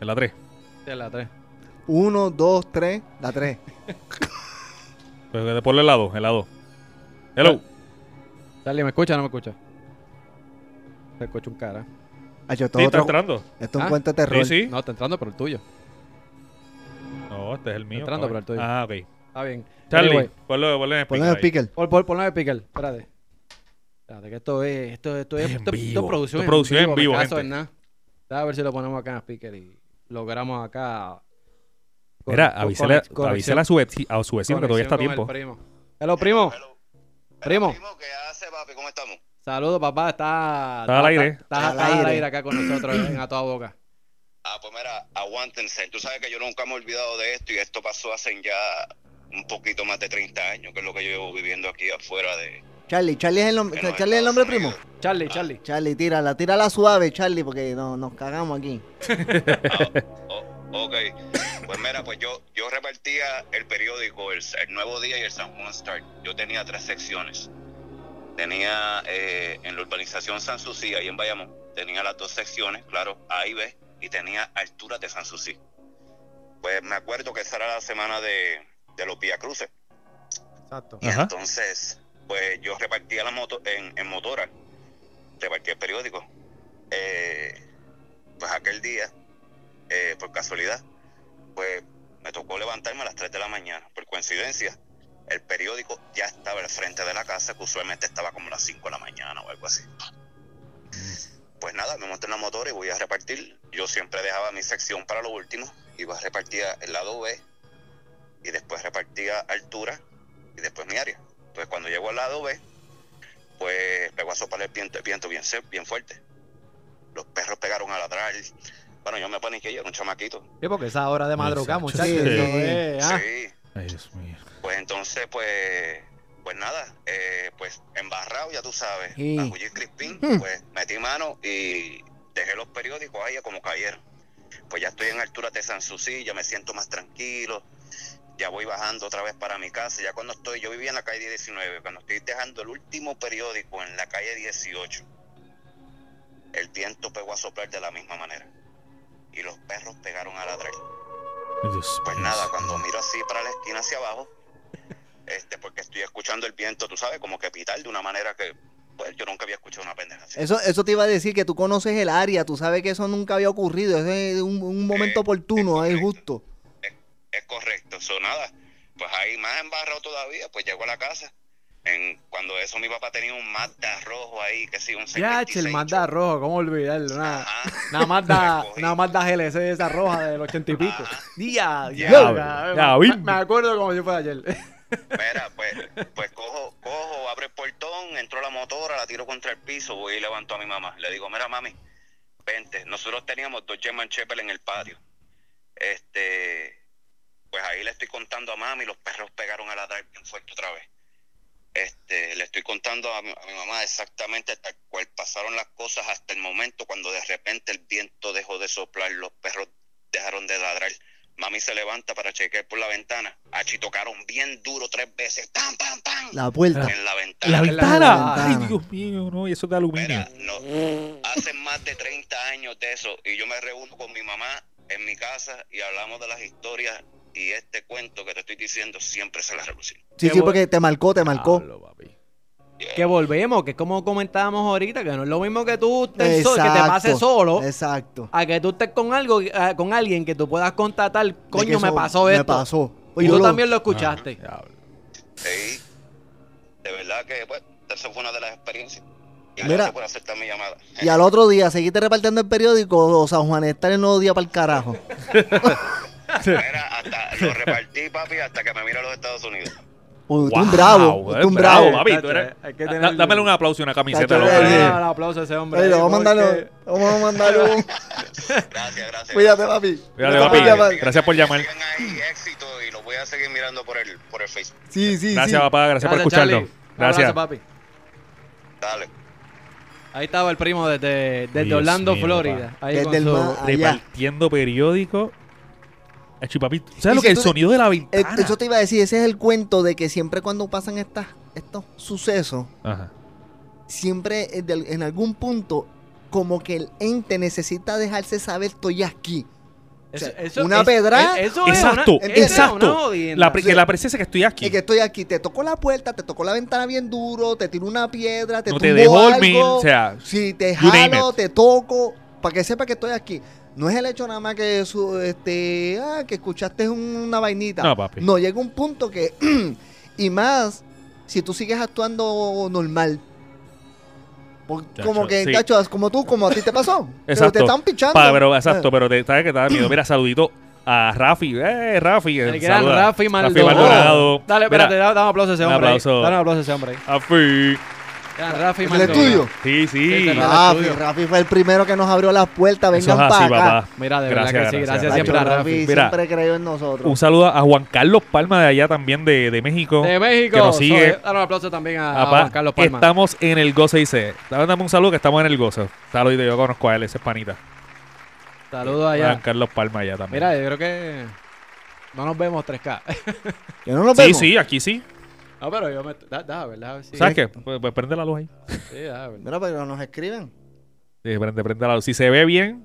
D: En la 3.
A: Sí, la 3.
B: Uno, dos, tres, la tres. (laughs)
D: Pues ponle el lado, el lado. Hello.
A: Charlie, ¿me escucha o no me escucha? Se escucha un cara.
B: Ay, yo,
D: Sí,
B: es
D: está
B: otro-
D: entrando.
B: esto es un
A: Ah,
B: cuento de terror.
D: Sí, sí.
A: No, está entrando por el tuyo.
D: No, este es el mío.
A: entrando
D: cabrón.
A: por el tuyo.
D: Ah, ok.
A: Está bien.
D: Charlie,
A: Anyway,
D: ponlo, ponlo en el
B: Ponle
D: speaker
B: el
D: ahí.
B: speaker.
A: Pon, pon, ponlo de. Espérate. Espérate, que esto es. Esto, esto es.
D: En
A: Esto,
D: vivo.
A: es producción.
D: Esto es producción en vivo,
A: caso
D: gente.
A: Déjame ver si lo ponemos acá en speaker y logramos acá. con-
D: Mira,
A: con-
D: avísale, a su, veci- a su vecino que todavía está a
A: conexión con
D: tiempo.
A: el primo. Hello, primo. Primo.
E: ¿qué hace, papi? ¿Cómo estamos?
A: Saludos, papá. Está.
D: Está al aire.
A: Está,
B: Está al
A: está al
B: aire.
A: aire acá con nosotros (clears throat) en A Toda Boca.
E: Ah, pues mira, aguántense. Tú sabes que yo nunca me he olvidado de esto y esto pasó hace ya un poquito más de 30 años, que es lo que yo llevo viviendo aquí afuera de...
B: Charlie, Charlie es el, nombre, Charlie es el nombre primo.
A: Charlie, Charlie.
B: Charlie, tírala, tírala suave, Charlie, porque no, nos cagamos aquí. (laughs)
E: Oh, ok, pues mira, pues yo, yo repartía el periódico, el, el Nuevo Día y el San Juan Star. Yo tenía tres secciones. Tenía eh, en la urbanización San Susi, ahí en Bayamón, tenía las dos secciones, claro, A y B, y tenía alturas de San Susi. Pues me acuerdo que esa era la semana de, de los Vía Cruces.
A: Exacto.
E: Y
D: Ajá.
E: entonces, pues yo repartía la moto en, en motora, repartía el periódico. Eh, pues aquel día, eh, por casualidad, pues me tocó levantarme a las 3 de la mañana. Por coincidencia, el periódico ya estaba al frente de la casa, que usualmente estaba como a las 5 de la mañana o algo así. Pues nada, me monté en la motora y voy a repartir. Yo siempre dejaba mi sección para lo último. Iba a repartir el lado B y después repartía altura y después mi área. Entonces cuando llego al lado B, pues pegó a soplar el viento, bien, bien fuerte. Los perros pegaron a ladrar. Bueno, yo me paniqué, yo era un chamaquito.
A: Sí, porque esa hora de madrugada, muchachos.
B: Sí.
A: ah.
E: Sí,
D: Ay, Dios mío.
E: pues entonces, pues, pues nada, eh, pues embarrado, ya tú sabes,
B: Sí.
E: a Julio Crispín,
B: Hmm.
E: pues metí mano y dejé los periódicos ahí a como cayeron. Pues ya estoy en altura de San Susi, ya me siento más tranquilo, ya voy bajando otra vez para mi casa, ya cuando estoy, yo vivía en la calle 19, cuando estoy dejando el último periódico en la calle 18, el viento pegó a soplar de la misma manera y los perros pegaron a ladrar.
D: Dios
E: Pues nada, cuando miro así para la esquina hacia abajo, este, porque estoy escuchando el viento, tú sabes, como que pitar de una manera que, pues, yo nunca había escuchado una pendeja así.
B: Eso, eso te iba a decir que tú conoces el área, tú sabes que eso nunca había ocurrido, es un, un momento
E: Eh,
B: oportuno,
E: es
B: justo.
E: Es correcto, eso nada. Pues ahí más embarrado todavía, pues llego a la casa. En, cuando eso mi papá tenía un Mazda rojo ahí, que sí, un
A: Ya, che, el
E: 626.
A: Mazda rojo, ¿cómo olvidarlo? Una, una Mazda, una Mazda GLC de esa roja del ochenta y pico. Día,
E: Ya,
A: ya,
D: ya,
A: me, acuerdo como si fuera ayer.
E: Mira, pues, pues cojo, cojo, abro el portón, entro la motora, la tiro contra el piso, voy y levanto a mi mamá. Le digo, mira mami, vente. Nosotros teníamos dos German Shepherd en el patio. Este, pues ahí le estoy contando a mami, los perros pegaron a ladrar bien fuerte otra vez. Este, le estoy contando a mi, a mi mamá exactamente tal cual pasaron las cosas hasta el momento cuando de repente el viento dejó de soplar, los perros dejaron de ladrar. Mami se levanta para chequear por la ventana. Achi tocaron bien duro tres veces. ¡Pam, pam, pam!
B: La puerta.
E: en la
D: La
E: ventana.
D: ventana. Ay. Dios mío, no, y eso es de aluminio.
E: Mira, no, hace más de 30 años de eso y yo me reúno con mi mamá en mi casa y hablamos de las historias y este cuento que te estoy diciendo siempre se la relucir.
B: Sí, sí, porque te marcó, te marcó.
D: Papi.
A: que volvemos, que es como comentábamos ahorita, que no es lo mismo que tú estés so- que te pases solo,
B: Exacto.
A: a que tú estés con algo, eh, con alguien que tú puedas
B: que
A: coño, me pasó
B: me
A: esto.
B: pasó.
A: Y tú
B: lo-
A: también lo escuchaste.
D: Diablo.
E: Sí, de verdad que pues, esa fue una de las experiencias. Y
B: Mira.
E: gracias por aceptar mi llamada.
B: Y al otro día, ¿seguiste repartiendo el periódico o San Juan está el nuevo día para el carajo? (laughs)
E: Hasta lo repartí, papi, hasta que me mira a los Estados Unidos.
B: Oh, tú un
D: Wow,
B: bravo, tú un bravo.
D: papi, tú eres-
A: hay que
D: Da- Dámele un aplauso y una camiseta.
B: Eh,
A: Ah, un aplauso a ese hombre.
B: Oye, vamos a mandarlo,
A: porque-
B: vamos a mandarlo un...
E: Gracias, gracias.
B: Cuídate, papi.
D: Cuídate,
B: Gracias por
D: papi.
B: llamar.
D: Gracias por llamar.
E: Ahí, éxito, y lo voy a seguir mirando por el, por el Facebook.
B: Sí, sí,
D: Gracias,
B: sí.
D: papá. Gracias, por
A: Gracias,
D: escucharnos.
A: Charlie. Un abrazo,
D: Gracias.
A: papi.
E: Dale.
A: Ahí estaba el primo desde, desde Orlando,
D: mío,
A: Florida. Ahí
B: Desde
A: con
B: el
A: su-.
D: Repartiendo periódico. ¿Tú
B: Y
D: ¿Sabes lo
B: si
D: que el sonido de la
B: Eh,
D: ventana?
B: Eso te iba a decir, ese es el cuento de que siempre cuando pasan estas, estos sucesos,
D: Ajá.
B: siempre en del- en algún punto, como que el ente necesita dejarse saber, estoy aquí.
A: Eso-
B: O sea,
A: eso-
B: una
A: es-
B: pedra-
A: es- eso es
D: Exacto,
A: es una
D: exacto. La, pre- que la presencia que estoy aquí.
B: Y que estoy aquí, te tocó la puerta, te tocó la ventana bien duro, te tiro una piedra, te
D: No te dejó
B: algo,
D: dormir, o sea,
B: si te jalo, te toco, para que sepa que estoy aquí. No es el hecho nada más que su, este, ah, que escuchaste una vainita.
D: No, papi.
B: No, llega un punto que, (clears throat) y más, si tú sigues actuando normal. Por-
D: Chacho,
B: como que,
D: sí.
B: como tú, como a ti te pasó. (laughs) Pero
D: Exacto.
B: te están pichando.
D: Pa- pero, exacto,
B: Eh.
D: pero te, sabes que te da miedo. Mira, saludito a Rafi. Eh, Rafi. eh,
A: El gran
D: saluda.
A: Rafi Maldonado.
D: Maldonado.
A: Dale,
D: Mira,
A: espérate, da- dame un aplauso a ese
D: un
A: hombre. ahí.
D: aplauso.
A: Dale un aplauso a ese hombre. ahí.
D: Rafi.
A: Rafi
B: ¿El estudio?
D: Sí,
A: Sí,
D: sí.
B: Rafi. Rafi fue el primero que nos abrió las puertas. Vengan
D: es así,
B: para acá.
D: papá.
A: Mira, de verdad
D: Gracias,
A: que sí.
D: gracias.
A: Siempre a
B: Rafi
A: Rafi.
D: Mira.
B: siempre creyó en nosotros.
D: Un saludo a Juan Carlos Palma de allá también de, de México.
A: De México.
D: Que nos sigue.
A: So, Dale un aplauso también a, Juan Carlos Palma.
D: Estamos en el gozo, dice. Dame un saludo que estamos en el gozo. Saludito, yo conozco a él, ese es panita.
A: Saludos
D: Juan
A: allá.
D: Carlos Palma allá también.
A: Mira, yo creo que no nos vemos 3K.
B: Que (laughs) no nos
D: sí,
B: vemos.
D: sí, aquí sí.
A: No, pero yo me... Da, da, ¿verdad? A ver si-
D: ¿Sabes qué? Pues, pues prende la luz ahí.
A: Sí, da, ¿verdad?
B: Mira, pero nos escriben.
D: Sí, prende, prende la luz. Si se ve bien.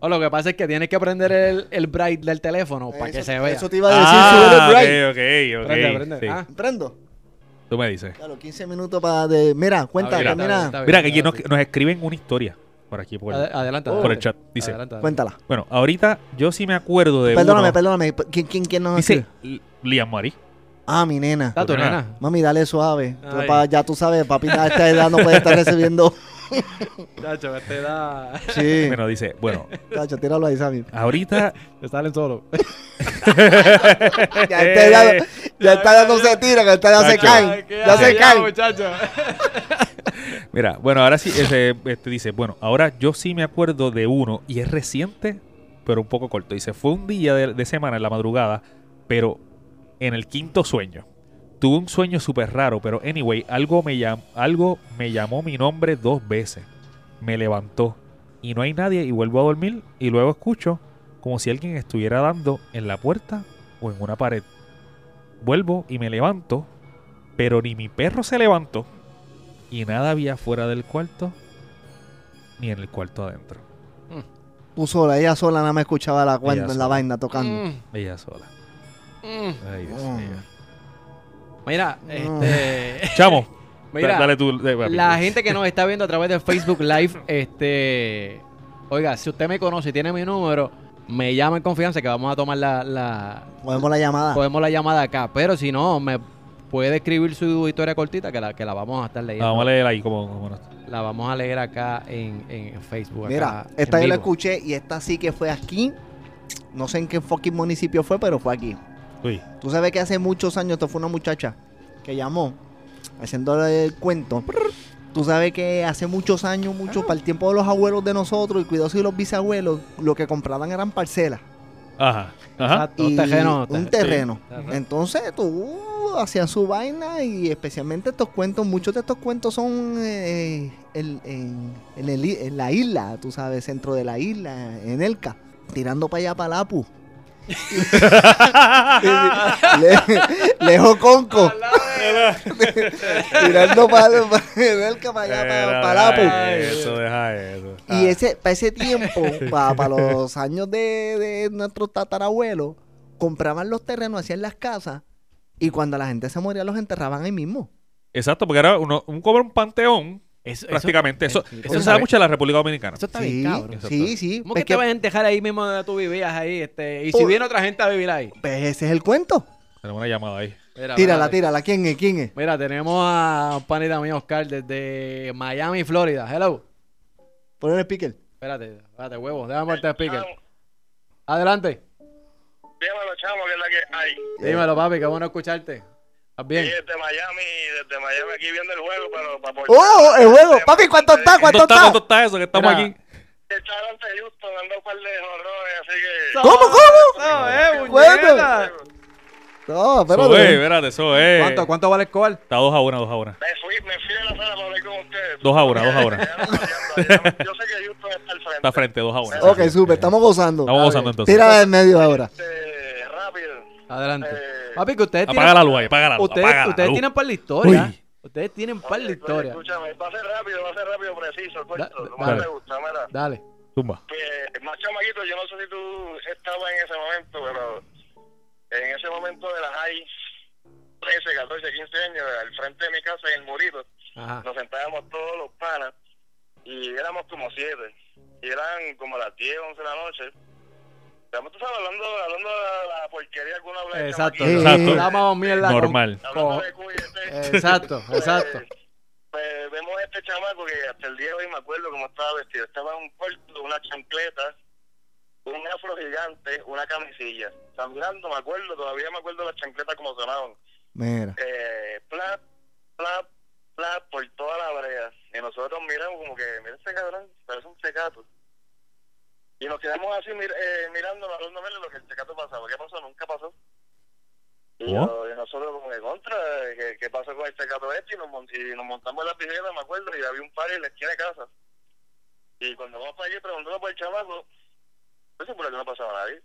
A: O lo que pasa es que tienes que prender el, el bright del teléfono para que
B: Eso-
A: se vea.
B: Eso te iba a decir,
D: ah,
B: sube el break.
D: ok, ok, ok.
A: Prende, prende.
D: sí.
A: Ah,
B: Prendo.
D: Tú me dices.
B: Claro, 15 minutos para de. Mira, cuenta,
A: Está bien,
B: que
A: está bien,
B: mira.
A: está bien,
D: Mira, que aquí nos, escriben una historia por aquí, por,
A: Ade- Adelante,
B: Oh.
D: por el
A: adelante.
D: chat. Dice,
A: Adelante, adelante.
B: Cuéntala.
D: bueno, ahorita yo sí me acuerdo de
B: Perdóname,
D: uno.
B: perdóname. ¿Quién, quién, quién nos
D: Dice
B: escribe?
D: Liam Marie.
B: Ah, mi nena.
A: Está tu
D: Nena.
B: Mami, dale suave. Tú
A: Ay.
B: pa- ya tú sabes, papi, a esta edad no puede estar recibiendo. (laughs)
A: Chacho, te da...
B: Sí. (laughs)
D: Bueno, dice, bueno,
B: Chacho, tíralo ahí, Sammy.
D: ahorita (laughs)
A: Te salen solo.
B: Ya esta edad, ya esta edad no se tira, que a esta edad se caen. Ya se caen.
A: muchacho.
D: Mira, bueno, ahora sí, ese, este dice, bueno, ahora yo sí me acuerdo de uno y es reciente, pero un poco corto. Dice, fue un día de, de semana en la madrugada, pero en el quinto sueño. Tuve un sueño súper raro, pero anyway, algo me, llam- algo me llamó mi nombre dos veces. Me levantó y no hay nadie y vuelvo a dormir y luego escucho como si alguien estuviera dando en la puerta o en una pared. Vuelvo y me levanto, pero ni mi perro se levantó y nada había fuera del cuarto ni en el cuarto adentro.
B: Tú sola, ella sola nada más escuchaba la cuenta
D: Ella
B: en la vaina tocando.
A: Mm,
D: Ella sola.
A: Mm.
D: Ay, Dios
B: Mm.
D: mío.
A: Mira,
B: No.
A: este... (laughs)
D: Chamo, (laughs)
A: Mira,
D: da- dale tú.
A: La gente que nos está viendo a través de Facebook Live, este. Oiga, si usted me conoce y tiene mi número, me llama en confianza que vamos a tomar la. la
B: Podemos la llamada.
A: podemos la llamada acá. Pero si no, me puede escribir su historia cortita que la, que la vamos a estar leyendo.
D: Vamos a leer ahí como. como no-
A: La vamos a leer acá en, en Facebook.
B: Mira,
A: acá
B: esta
A: en
B: yo la escuché y esta sí que fue aquí. No sé en qué fucking municipio fue, pero fue aquí.
D: Uy,
B: Tú sabes que hace muchos años esto fue una muchacha que llamó haciéndole el cuento. Tú sabes que hace muchos años, mucho para el tiempo de los abuelos de nosotros y cuidados y los bisabuelos, lo que compraban eran parcelas.
D: Ajá. Ajá.
A: Exacto, un terreno.
B: un
A: te-
B: terreno.
A: sí.
B: Entonces tú hacían su vaina y especialmente estos cuentos, muchos de estos cuentos son eh, el- en, en el en la isla, tú sabes, centro de la isla, en Elca, tirando para allá para Lapu. Le- lejos Conco, tirando para Elca para allá para,
D: Era,
B: para Lapu.
D: deja Eso, deja eso.
B: Y ese, para ese tiempo, para, (laughs) los años de, de nuestros tatarabuelos, compraban los terrenos, hacían las casas, y cuando la gente se moría los enterraban ahí mismo.
D: Exacto, porque era uno, un cobra un panteón,
A: Eso-
D: prácticamente. Eso,
A: eso-
D: eso, se da mucho en la República Dominicana.
A: Eso está
B: sí,
A: bien, cabrón.
B: Sí, sí.
A: ¿Cómo
B: Pues
A: que te vas a entejar ahí mismo donde tú vivías ahí? Este, y si
B: Oh.
A: viene otra gente a vivir ahí.
B: pues ese es el cuento.
D: Tenemos una llamada ahí.
A: Mira,
B: Tírala,
A: mira,
B: tírala. ¿Quién es? ¿Quién es?
A: Mira, tenemos a un panita mío, Oscar, desde Miami, Florida. Hello.
B: Pon el speaker.
A: Espérate, espérate, huevo. Déjame ponerte el speaker. Adelante.
G: Dímelo, chamo, que es la que hay.
A: Dímelo, papi, qué bueno escucharte. ¿Estás bien?
G: Sí, desde Miami, desde Miami aquí viendo el juego, pero para
B: ¡Oh! El juego. Papi, ¿cuánto está? ¿Cuánto
D: ¿Cuánto está? ¿Cuánto está eso? Que estamos
A: Mira.
D: aquí.
G: Está ante Houston, anda un par de horrores, así que...
B: ¿Cómo, cómo?
A: No, eh,
B: Bueno. No,
D: Eso es,
B: espérate.
D: espérate, eso es.
A: ¿Cuánto, ¿Cuánto vale el score?
D: Está 2 a 1, 2 a 1.
G: Me fui, me fui de la sala para hablar con ustedes.
D: 2 a 1, 2 a 1.
G: Ya no cambiando, ya- Yo sé que Houston está al frente.
D: Está frente, 2 a 1.
B: Ok, súper. Estamos gozando.
D: Estamos gozando entonces.
B: Tírala del medio ahora.
G: Este.
A: Adelante.
G: Eh,
A: Papi, que ustedes
D: Apaga la luz ahí, apaga la luz.
A: Ustedes,
D: apaga la
A: ustedes
D: luz.
A: tienen par de historia.
D: Uy.
A: Ustedes tienen par de
G: ok,
A: historia.
G: Escúchame, va a ser rápido, va a ser rápido, preciso, corto.
A: Da-
G: como
A: dale.
G: me gusta, mira.
A: Dale.
D: Tumba.
G: que más chamaquito, yo no sé si tú estabas en ese momento, pero en ese momento de las high, 13, 14, 15 años, al frente de mi casa en el Murito,
A: Ajá.
G: nos sentábamos todos los panas y éramos como siete. Y eran como las 10, 11 de la noche. Estamos hablando, hablando de la, porquería que uno habla de
A: Exacto.
G: chamaquito.
D: Exacto.
A: Hablamos mierda.
D: Normal.
A: Con-
G: de cuyete.
A: Exacto,
G: Pues, (laughs)
A: exacto.
G: Pues vemos a este chamaco que hasta el día de hoy me acuerdo cómo estaba vestido. Estaba en un cuarto, una chancleta, un afro gigante, una camisilla. Sangrando, me acuerdo, todavía me acuerdo las chancletas como sonaban.
B: Mira.
G: Eh, plap, plap, plap, por toda la brea. Y nosotros miramos como que, mira ese cabrón, parece un secato. Y nos quedamos así mir, eh, mirando, hablando de lo que el secato pasaba. ¿Qué pasó? Nunca pasó. Y,
D: ¿Cómo?
G: yo- y nosotros como que contra, ¿qué, qué pasó con el secato este? Y nos, y nos montamos en la bicicleta, me acuerdo, y había un par en la esquina de casa. Y cuando vamos para allí preguntando por el chamaco, pues por aquí no pasaba nadie.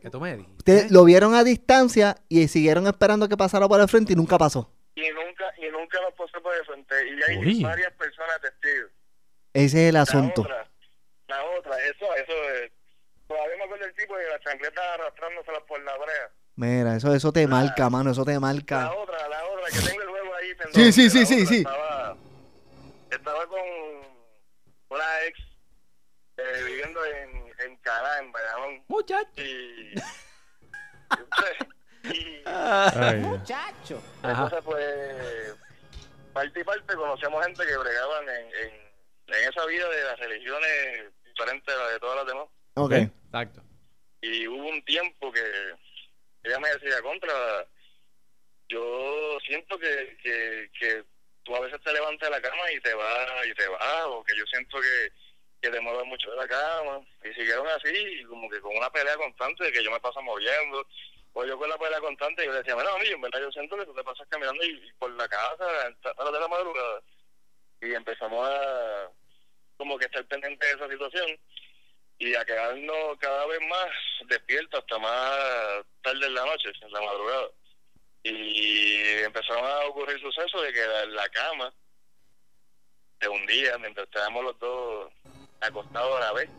A: Que tú me dijiste.
B: Ustedes lo vieron a distancia y siguieron esperando que pasara por el frente y nunca pasó.
G: Y nunca, y nunca nos pasó por el frente. Y hay
D: Uy.
G: varias personas testigos.
B: Ese es el
G: La
B: asunto.
G: otra, la otra, eso, eso es. Todavía me acuerdo del tipo de la chancleta arrastrándoselas por la brea.
B: Mira, eso, eso te marca, mano. Eso te
G: La
B: marca.
G: otra, la otra, que tengo el juego ahí.
B: Sí, sí, sí,
G: la
B: sí, sí.
G: Estaba, estaba con una ex eh, viviendo en, en Calá, en Bayamón.
A: Muchacho.
G: Y. (laughs) y
D: Ay,
F: Muchacho.
A: Ajá.
G: Entonces, pues, parte y parte conocíamos gente que bregaban en, en, en esa vida de las religiones diferentes a la de todas las demás.
B: Ok.
A: Exacto.
G: Y hubo un tiempo que ella me decía, contra, yo siento que, que, que tú a veces te levantas de la cama y te vas, y te vas, o que yo siento que, que te mueves mucho de la cama. Y siguieron así, como que con una pelea constante de que yo me paso moviendo. O yo con la pelea constante, yo le decía, bueno, amigo, en verdad yo siento que tú te pasas caminando y, y por la casa a las de la madrugada. Y empezamos a como que estar pendiente de esa situación y a quedarnos cada vez más despiertos hasta más tarde en la noche, en la madrugada. Y empezaron a ocurrir sucesos de que la, la cama de un día, mientras estábamos los dos acostados a la vez,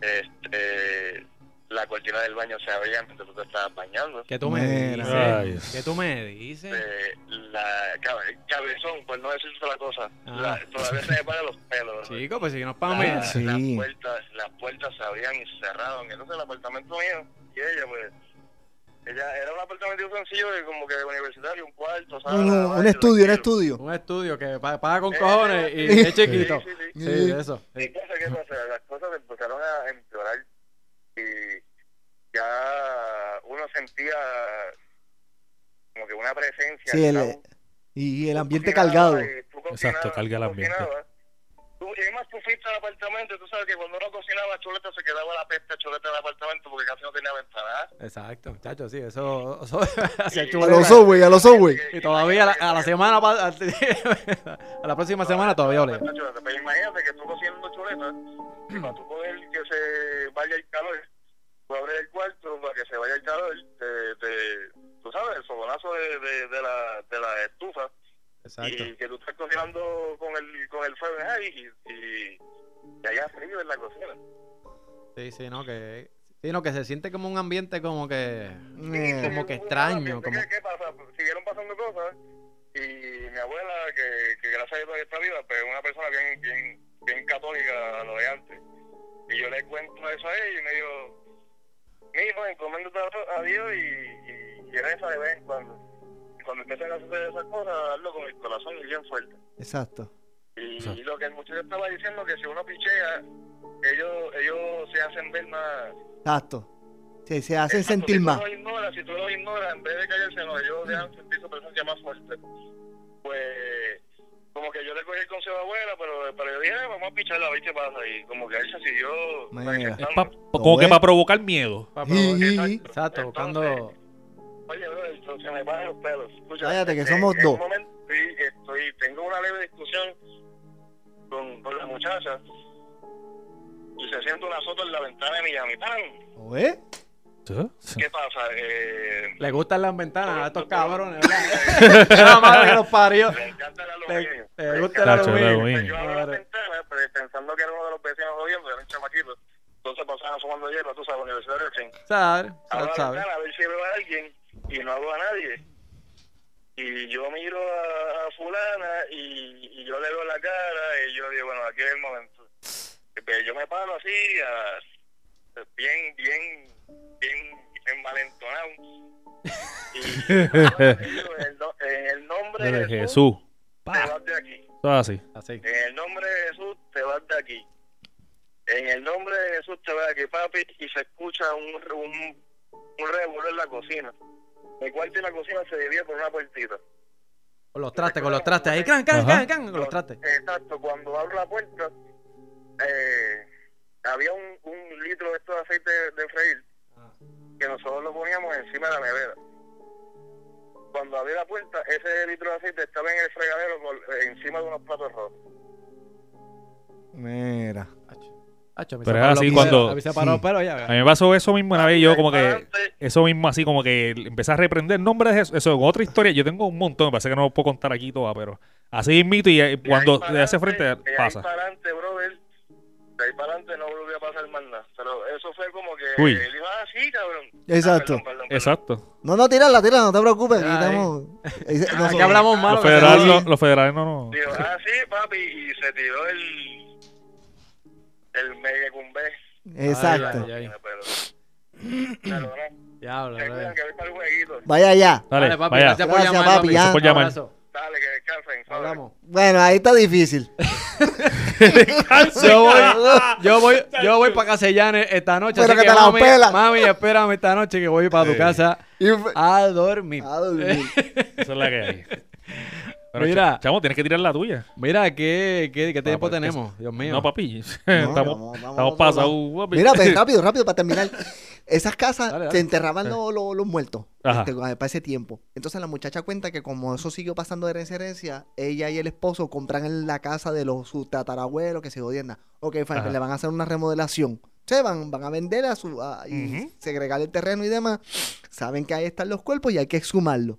G: este, la cortina del baño se abría mientras tú te estabas bañando.
A: ¿Qué tú me
B: Mira.
A: dices?
D: Ay.
A: ¿Qué tú me dices?
G: Eh, la cabe- cabezón, por no decirte la cosa,
A: Ah.
G: la- todavía se me paran los pelos.
A: Chico, pues si no es para mí.
B: sí.
G: las puertas las puertas se abrían y se cerraban entonces el apartamento mío y ella pues ella era un apartamento sencillo de como que universitario un cuarto sala,
B: Un, estudio, un estudio.
A: Un estudio que pa- paga con
G: Eh,
A: cojones y
G: sí,
A: es chiquito.
G: sí, sí, sí.
A: Sí, eso.
G: ¿Y qué pasa? ¿Qué pasa? Las cosas empezaron a empeorar y ya uno sentía como que una presencia.
B: Sí, el, y el ambiente cargado.
G: y tú
D: Exacto, carga el
G: tú
D: ambiente.
G: Y además tú fuiste al apartamento tú sabes que cuando uno cocinaba chuleta se quedaba la peste chuleta del apartamento porque casi no tenía ventana.
A: Exacto, muchachos, sí, eso, eso (laughs)
G: Sí.
B: A los Subway, a los Subway.
A: Y todavía a la, a la semana, pa- (laughs) a la próxima semana todavía olea.
G: Pero imagínate que tú cocinando chuleta para tú poder que se vaya el calor, tú abres el cuarto para que se vaya el calor, te, te, tú sabes, el fogonazo de, de, de, la, de la estufa
A: Exacto.
G: y que tú estás cocinando con el, con el fuego ahí y, y, y haya frío en la cocina.
A: Sí, sí, no, que, sí, no, que se siente como un ambiente como que,
B: Eh,
A: como que extraño, como,
G: ¿Qué, qué pasa? Pues, Siguieron pasando cosas y mi abuela, que, que gracias a Dios está viva, pero es una persona bien, bien, bien católica a lo de antes. Y yo le cuento eso a ella y me dijo, mi hijo, encomiéndate a a Dios y, y, y reza de vez en cuando. Cuando empiecen a suceder esas cosas, hazlo con el corazón y bien fuerte.
B: Exacto.
G: Y,
D: Exacto.
G: y lo que el muchacho estaba diciendo que si uno pichea, ellos, ellos se hacen ver más,
B: Exacto. Se, se hacen
G: Exacto,
B: sentir
G: si
B: más.
G: Tú lo ignoras, si tú lo ignoras, en vez de callarse, no, ellos dejan sentir su presencia más fuerte. Pues, como que yo le cogí el consejo a abuela, pero, pero yo dije, "Eh, vamos a picharla a ver qué pasa. Y como que se siguió
D: pa- como que para provocar miedo.
A: Pa-. Exacto,
G: Entonces,
A: buscando.
G: Oye, bro, esto se me paran los pelos. Escucha,
B: Cállate, que
G: eh,
B: somos
G: en
B: dos.
G: un momento estoy, estoy, tengo una leve discusión con, con la muchacha y se siente una soto en la ventana de mi mi ¡Pam!
B: ¿Oye?
G: ¿Qué pasa? Eh,
A: Le gustan las ventanas a estos (laughs) cabrones, ¿verdad? La madre que los parió.
G: le encanta el
A: Le,
G: aluminio.
A: le gusta el aluminio.
G: Yo abro la ventana pues, pensando que era uno de los vecinos jodiendo, era un chamaquito. Entonces pasaban fumando hierba, tú sabes, Universidad de Racing.
A: Sabe,
G: Abro
A: sabe,
G: la
A: sabe.
G: ventana a ver si veo a alguien y no hago a nadie. Y yo miro a, a fulana y, y yo le veo la cara y yo digo, bueno, aquí es el momento. Pues yo me paro así, a- bien, bien, bien envalentonado. Y (laughs) en el, no- en el nombre
D: De
G: de Jesús,
D: Jesús.
G: te vas de aquí.
D: Todo así.
A: Así.
G: En el nombre de Jesús te vas de aquí. En el nombre de Jesús te vas de aquí, papi, y se escucha un, un, un revuelo en la cocina. El cuarto y la cocina se divide por una puertita.
A: Con los trastes, con los trastes. Ahí, can, can, can, can, con los trastes.
G: Exacto, cuando abro la puerta, eh, había un, un litro de esto de aceite de, de freír que nosotros lo poníamos encima de la nevera. Cuando abrí la puerta, ese litro de aceite estaba en el fregadero con- encima de unos platos rojos.
B: Mira.
A: Hacho,
D: Pero es así
A: los
D: cuando-
A: A mí se paró
B: Sí.
A: los pelos ya.
D: A mí me pasó eso mismo una vez. Yo como que... Eso mismo así como que empecé a reprender el nombre de. Eso es otra historia. Yo tengo un montón. Me parece que no lo puedo contar aquí toda, pero así mismo y eh,
G: de
D: cuando le hace frente
G: de
D: pasa.
G: ahí para adelante, brother. De ahí para adelante no volvió a pasar más nada. Pero eso fue como que.
D: Uy.
G: Él iba así, cabrón.
B: Exacto.
G: Ah, perdón, perdón, perdón.
D: Exacto.
B: No, no, tírala, tírala, no te preocupes. Aquí estamos. (laughs)
A: Aquí hablamos malo.
D: Los
A: jodan.
D: no- los federales no, no.
G: Digo, ah, sí, papi. Y se tiró el. El mega cumbé.
B: Exacto.
A: Ay, ay, ay.
G: Pero. Pero no.
A: Diablo,
G: Se
A: brother.
G: cuidan que voy para el jueguito.
B: Vaya allá.
D: Dale,
A: Dale, papi,
D: vaya.
A: gracias por
B: Gracias,
A: llamar,
B: papi,
A: papi.
B: ya.
D: Por llamar.
A: abrazo.
G: Dale, que descansen. suave.
A: Hablamos.
B: Bueno, ahí está difícil. (laughs) (laughs)
A: Yo voy, yo voy, yo voy para Casellanes esta noche.
B: Pero
A: así
B: que te la
A: mami,
B: pela.
A: mami, espérame esta noche que voy para tu
D: Sí.
A: casa
B: Y
A: a dormir.
B: a dormir. (laughs)
D: Esa es la que hay. Pero,
A: Mira.
D: ch- chamo, tienes que tirar la tuya.
A: Mira, ¿qué, qué, qué tiempo
D: pues,
A: tenemos? Dios mío.
D: No, papi. (laughs)
B: No,
D: estamos
B: vamos,
D: pasados.
B: Mira, pues, (laughs) rápido, rápido, para terminar. Esas casas
A: Dale, dale.
B: se enterraban los, los- los muertos
D: Ajá.
B: este, para ese tiempo. Entonces la muchacha cuenta que como eso siguió pasando de herencia a herencia, ella y el esposo compran en la casa de los sus tatarabuelos que se jodienda. Ok, fine, le van a hacer una remodelación. Se van, van a vender a su a- y
D: Ujú.
B: segregar el terreno y demás. Saben que ahí están los cuerpos y hay que exhumarlos.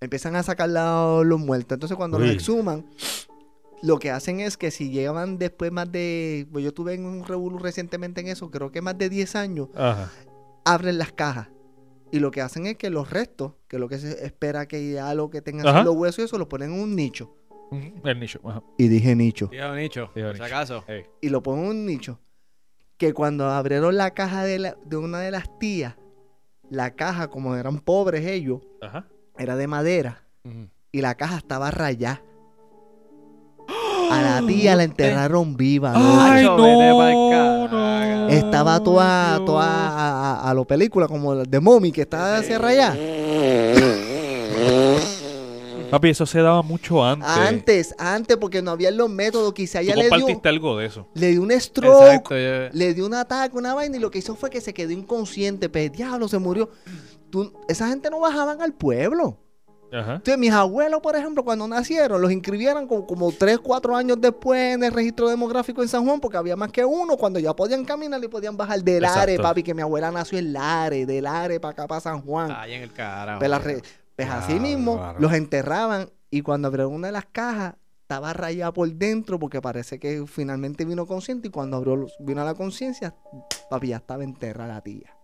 B: Empiezan a sacar la- los muertos. Entonces cuando los exhuman, lo que hacen es que si llevan después más de. Pues yo tuve en un revolú recientemente en eso, creo que más de 10 años,
D: Ajá.
B: abren las cajas. Y lo que hacen es que los restos, que es lo que se espera que ya lo que tengan los huesos y eso, lo ponen en un nicho.
D: El nicho. Ajá.
B: Y dije nicho.
A: Tío Nicho,
D: Tío
A: por si
D: Nicho.
A: acaso.
D: Ey.
B: Y lo ponen en un nicho. Que cuando abrieron la caja de, la- de una de las tías, la caja, como eran pobres ellos,
D: Ajá.
B: Era de madera. Y la caja estaba rayada. A la (gasps) tía la enterraron viva.
D: Ay, no.
B: Estaba toda, toda a, a, a lo película, como la de Mommy, que está hacia rayada.
D: Papi, eso se daba mucho antes.
B: Antes, antes, porque no había los métodos. Quizá
D: Tú
B: ella le dio,
D: algo de eso.
B: le dio un stroke,
A: Exacto.
B: le dio un ataque, una vaina, y lo que hizo fue que se quedó inconsciente. Pues, diablo, se murió. Tú- esa gente no bajaban al pueblo.
D: Ajá.
B: Entonces, mis abuelos, por ejemplo, cuando nacieron, los inscribieron como, como 3, 4 años después en el registro demográfico en San Juan, porque había más que uno, cuando ya podían caminar y podían bajar de Lare,
D: Exacto.
B: papi, que mi abuela nació en Lare, de Lare para acá, para San Juan.
A: Ahí en el carajo.
B: Pues, la re- pues así mismo,
D: claro.
B: los enterraban y cuando abrieron una de las cajas, estaba rayada por dentro porque parece que finalmente vino consciente y cuando abrió, vino a la conciencia, papi, ya estaba enterrada la tía.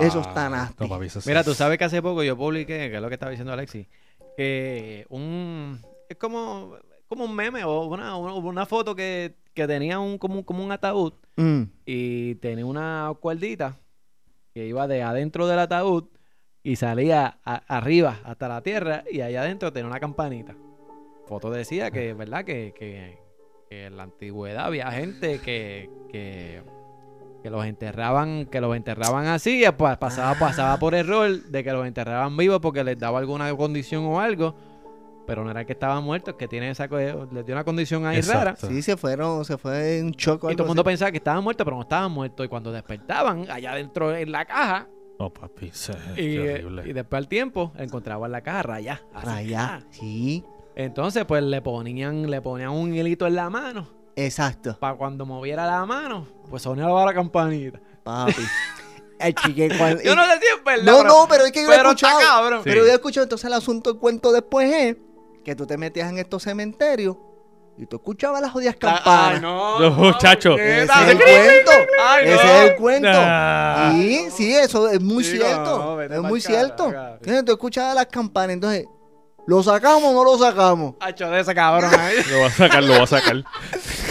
B: Eso está nasty.
D: No, papi, eso sí.
A: Mira, tú sabes que hace poco yo publiqué, que es lo que estaba diciendo Alexi, que un es como, como un meme o una, una foto que, que tenía un como, un- como un ataúd
B: Mm.
A: y tenía una cuerdita que iba de adentro del ataúd y salía a- arriba hasta la tierra y allá adentro tenía una campanita. Foto decía que, ¿verdad? Que, que, que en la antigüedad había gente que, que que los enterraban, que los enterraban así, y pues pasaba, pasaba por error de que los enterraban vivos porque les daba alguna condición o algo, pero no era que estaban muertos, que tienen esa les dio una condición ahí
D: Exacto.
A: rara.
B: Sí, se fueron, se fue un choque.
A: Y todo el mundo pensaba que estaban muertos, pero no estaban muertos. Y cuando despertaban, allá dentro en la caja,
D: No, papi, sí,
A: y,
D: qué
A: eh,
D: horrible.
A: y después al tiempo, encontraban la caja rayá. así.
B: Rayá. Sí,
A: Entonces, pues le ponían, le ponían un hilito en la mano.
B: Exacto.
A: Para cuando moviera la mano, pues sonaba la campanita.
B: Papi. (laughs) El chique cuando-
A: Yo no sé si es verdad.
B: No, no, pero es que yo lo he
A: está
B: escuchado.
A: cabrón.
B: Pero yo he escuchado, entonces el asunto, el cuento después es que tú te metías en estos cementerios y tú escuchabas las jodidas
A: Ay,
B: campanas.
A: no,
D: No, muchacho.
B: Ese
A: puñeta.
B: es el cuento.
A: Ay,
B: Ese
A: no.
B: es el cuento.
D: Nah.
B: Sí, sí, eso es muy cierto.
A: no,
B: es muy cierto. Entonces tú escuchabas las campanas, entonces, ¿lo sacamos o no lo sacamos?
A: Hacho de ese cabrón ahí.
D: Lo va a sacar, lo va a sacar. (laughs)